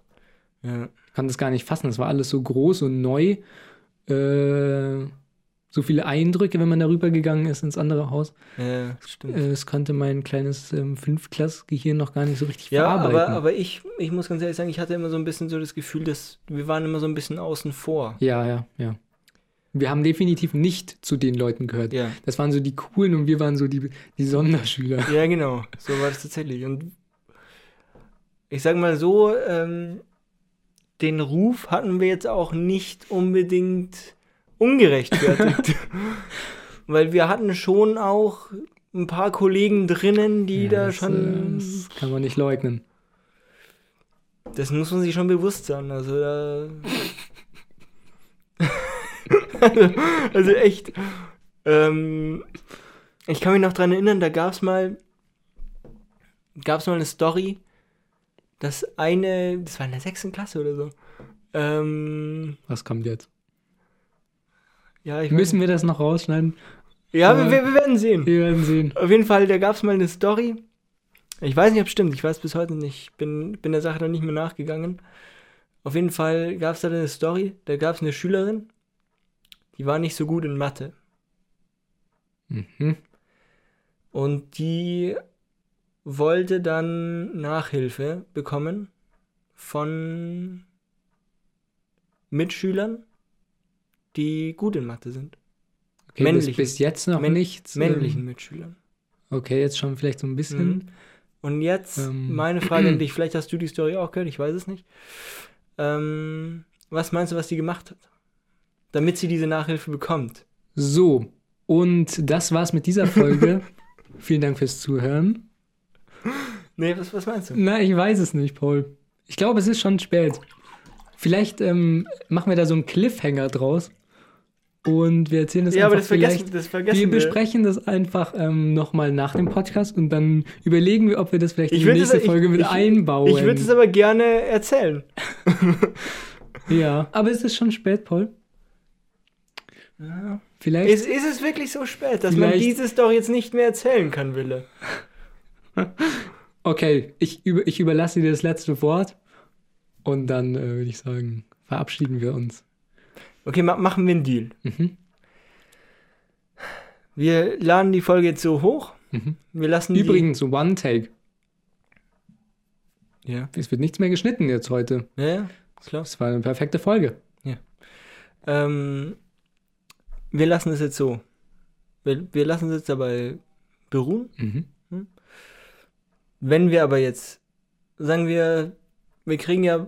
Ja. Ich kann das gar nicht fassen. Das war alles so groß und neu. Äh, so viele Eindrücke, wenn man darüber gegangen ist ins andere Haus. ja, stimmt. Äh, Das konnte mein kleines ähm, Fünfklass-Gehirn noch gar nicht so richtig Ja, verarbeiten. aber, aber ich, ich muss ganz ehrlich sagen, ich hatte immer so ein bisschen so das Gefühl, dass wir waren immer so ein bisschen außen vor. ja, ja, ja. Wir haben definitiv nicht zu den Leuten gehört. Ja. Das waren so die Coolen und wir waren so die, die Sonderschüler. Ja, genau. So war das tatsächlich. Und ich sag mal so, ähm, den Ruf hatten wir jetzt auch nicht unbedingt ungerechtfertigt. [LAUGHS] Weil wir hatten schon auch ein paar Kollegen drinnen, die Ja, da das, schon. äh, das kann man nicht leugnen. Das muss man sich schon bewusst sein. Also, da [LAUGHS] also, echt. Ähm, ich kann mich noch dran erinnern, da gab es mal, gab's mal eine Story, dass eine, das war in der sechsten Klasse oder so. Ähm, Was kommt jetzt? ja, Müssen wir das noch rausschneiden? ja, wir, wir wir werden sehen. Wir werden sehen. Auf jeden Fall, da gab es mal eine Story. Ich weiß nicht, ob es stimmt. Ich weiß bis heute nicht. Ich bin, bin der Sache noch nicht mehr nachgegangen. Auf jeden Fall gab es da eine Story. Da gab es eine Schülerin, die war nicht so gut in Mathe. Mhm. Und die wollte dann Nachhilfe bekommen von Mitschülern, die gut in Mathe sind. Okay, bis, Männlichen. bis jetzt noch Männ- nichts. Männlichen Ähm, Mitschülern. okay, jetzt schon vielleicht so ein bisschen. Mhm. Und jetzt Ähm. meine Frage an dich. Vielleicht hast du die Story auch gehört, ich weiß es nicht. Ähm, was meinst du, was sie gemacht hat? Damit sie diese Nachhilfe bekommt. So, und das war's mit dieser Folge. [LAUGHS] Vielen Dank fürs Zuhören. Nee, was, was meinst du? Na, ich weiß es nicht, Paul. Ich glaube, es ist schon spät. Vielleicht ähm, machen wir da so einen Cliffhanger draus. Und wir erzählen das Ja, aber einfach das vergessen, vielleicht. das vergessen wir wir. besprechen das einfach ähm, nochmal nach dem Podcast und dann überlegen wir, ob wir das vielleicht Ich in die nächste ich- Folge mit ich- einbauen. Ich würde es aber gerne erzählen. [LAUGHS] Ja, aber es ist schon spät, Paul. Vielleicht. Ist, ist es wirklich so spät, dass man Vielleicht- diese Story jetzt nicht mehr erzählen kann, Wille? [LAUGHS] Okay, ich, über, ich überlasse dir das letzte Wort und dann äh, würde ich sagen, verabschieden wir uns. Okay, ma machen wir einen Deal. Mhm. Wir laden die Folge jetzt so hoch. Mhm. Wir lassen Übrigens, One Take. Die, ja. Es wird nichts mehr geschnitten jetzt heute. Ja, ja, klar. Das war eine perfekte Folge. Ähm, wir lassen es jetzt so. Wir, wir lassen es jetzt dabei beruhen. Mhm. Wenn wir aber jetzt, sagen wir, wir kriegen ja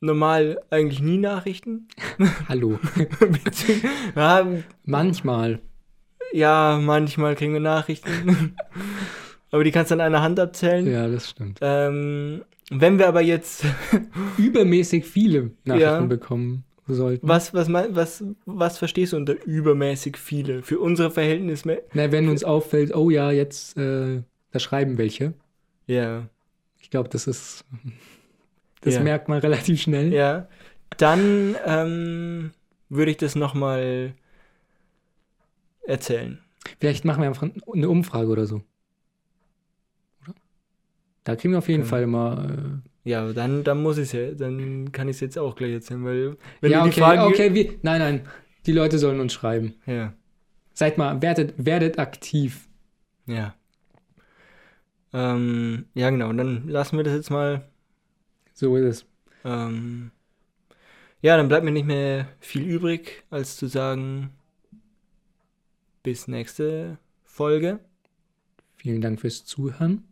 normal eigentlich nie Nachrichten. [LAUGHS] Hallo. [LAUGHS] Ja, Manchmal. ja, manchmal kriegen wir Nachrichten. [LAUGHS] aber die kannst du an einer Hand abzählen. Ja, das stimmt. Ähm, wenn wir aber jetzt, Übermäßig viele Nachrichten Ja. bekommen sollten. was, was, was, was verstehst du unter übermäßig viele? Für unsere Verhältnisse? Na, wenn uns auffällt, oh ja, jetzt, äh, da schreiben welche. Ja. Ich glaube, das ist, [LAUGHS] das Ja. merkt man relativ schnell. Ja. Dann ähm, würde ich das nochmal erzählen. Vielleicht machen wir einfach eine Umfrage oder so. Oder? Da kriegen wir auf jeden Genau. Fall mal. Ja, dann, dann muss ich es ja, dann kann ich es jetzt auch gleich erzählen, weil wenn ja, du okay, die Frage. okay, wir, nein, nein. Die Leute sollen uns schreiben. Ja, Seid mal, werdet, werdet aktiv. ja. Ähm, ja, genau, dann lassen wir das jetzt mal. So ist es. Ähm, ja, dann bleibt mir nicht mehr viel übrig, als zu sagen, bis nächste Folge. Vielen Dank fürs Zuhören.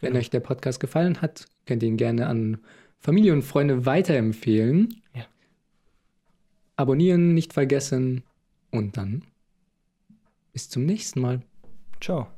Wenn Genau. euch der Podcast gefallen hat, könnt ihr ihn gerne an Familie und Freunde weiterempfehlen. Ja. Abonnieren nicht vergessen und dann bis zum nächsten Mal. Ciao.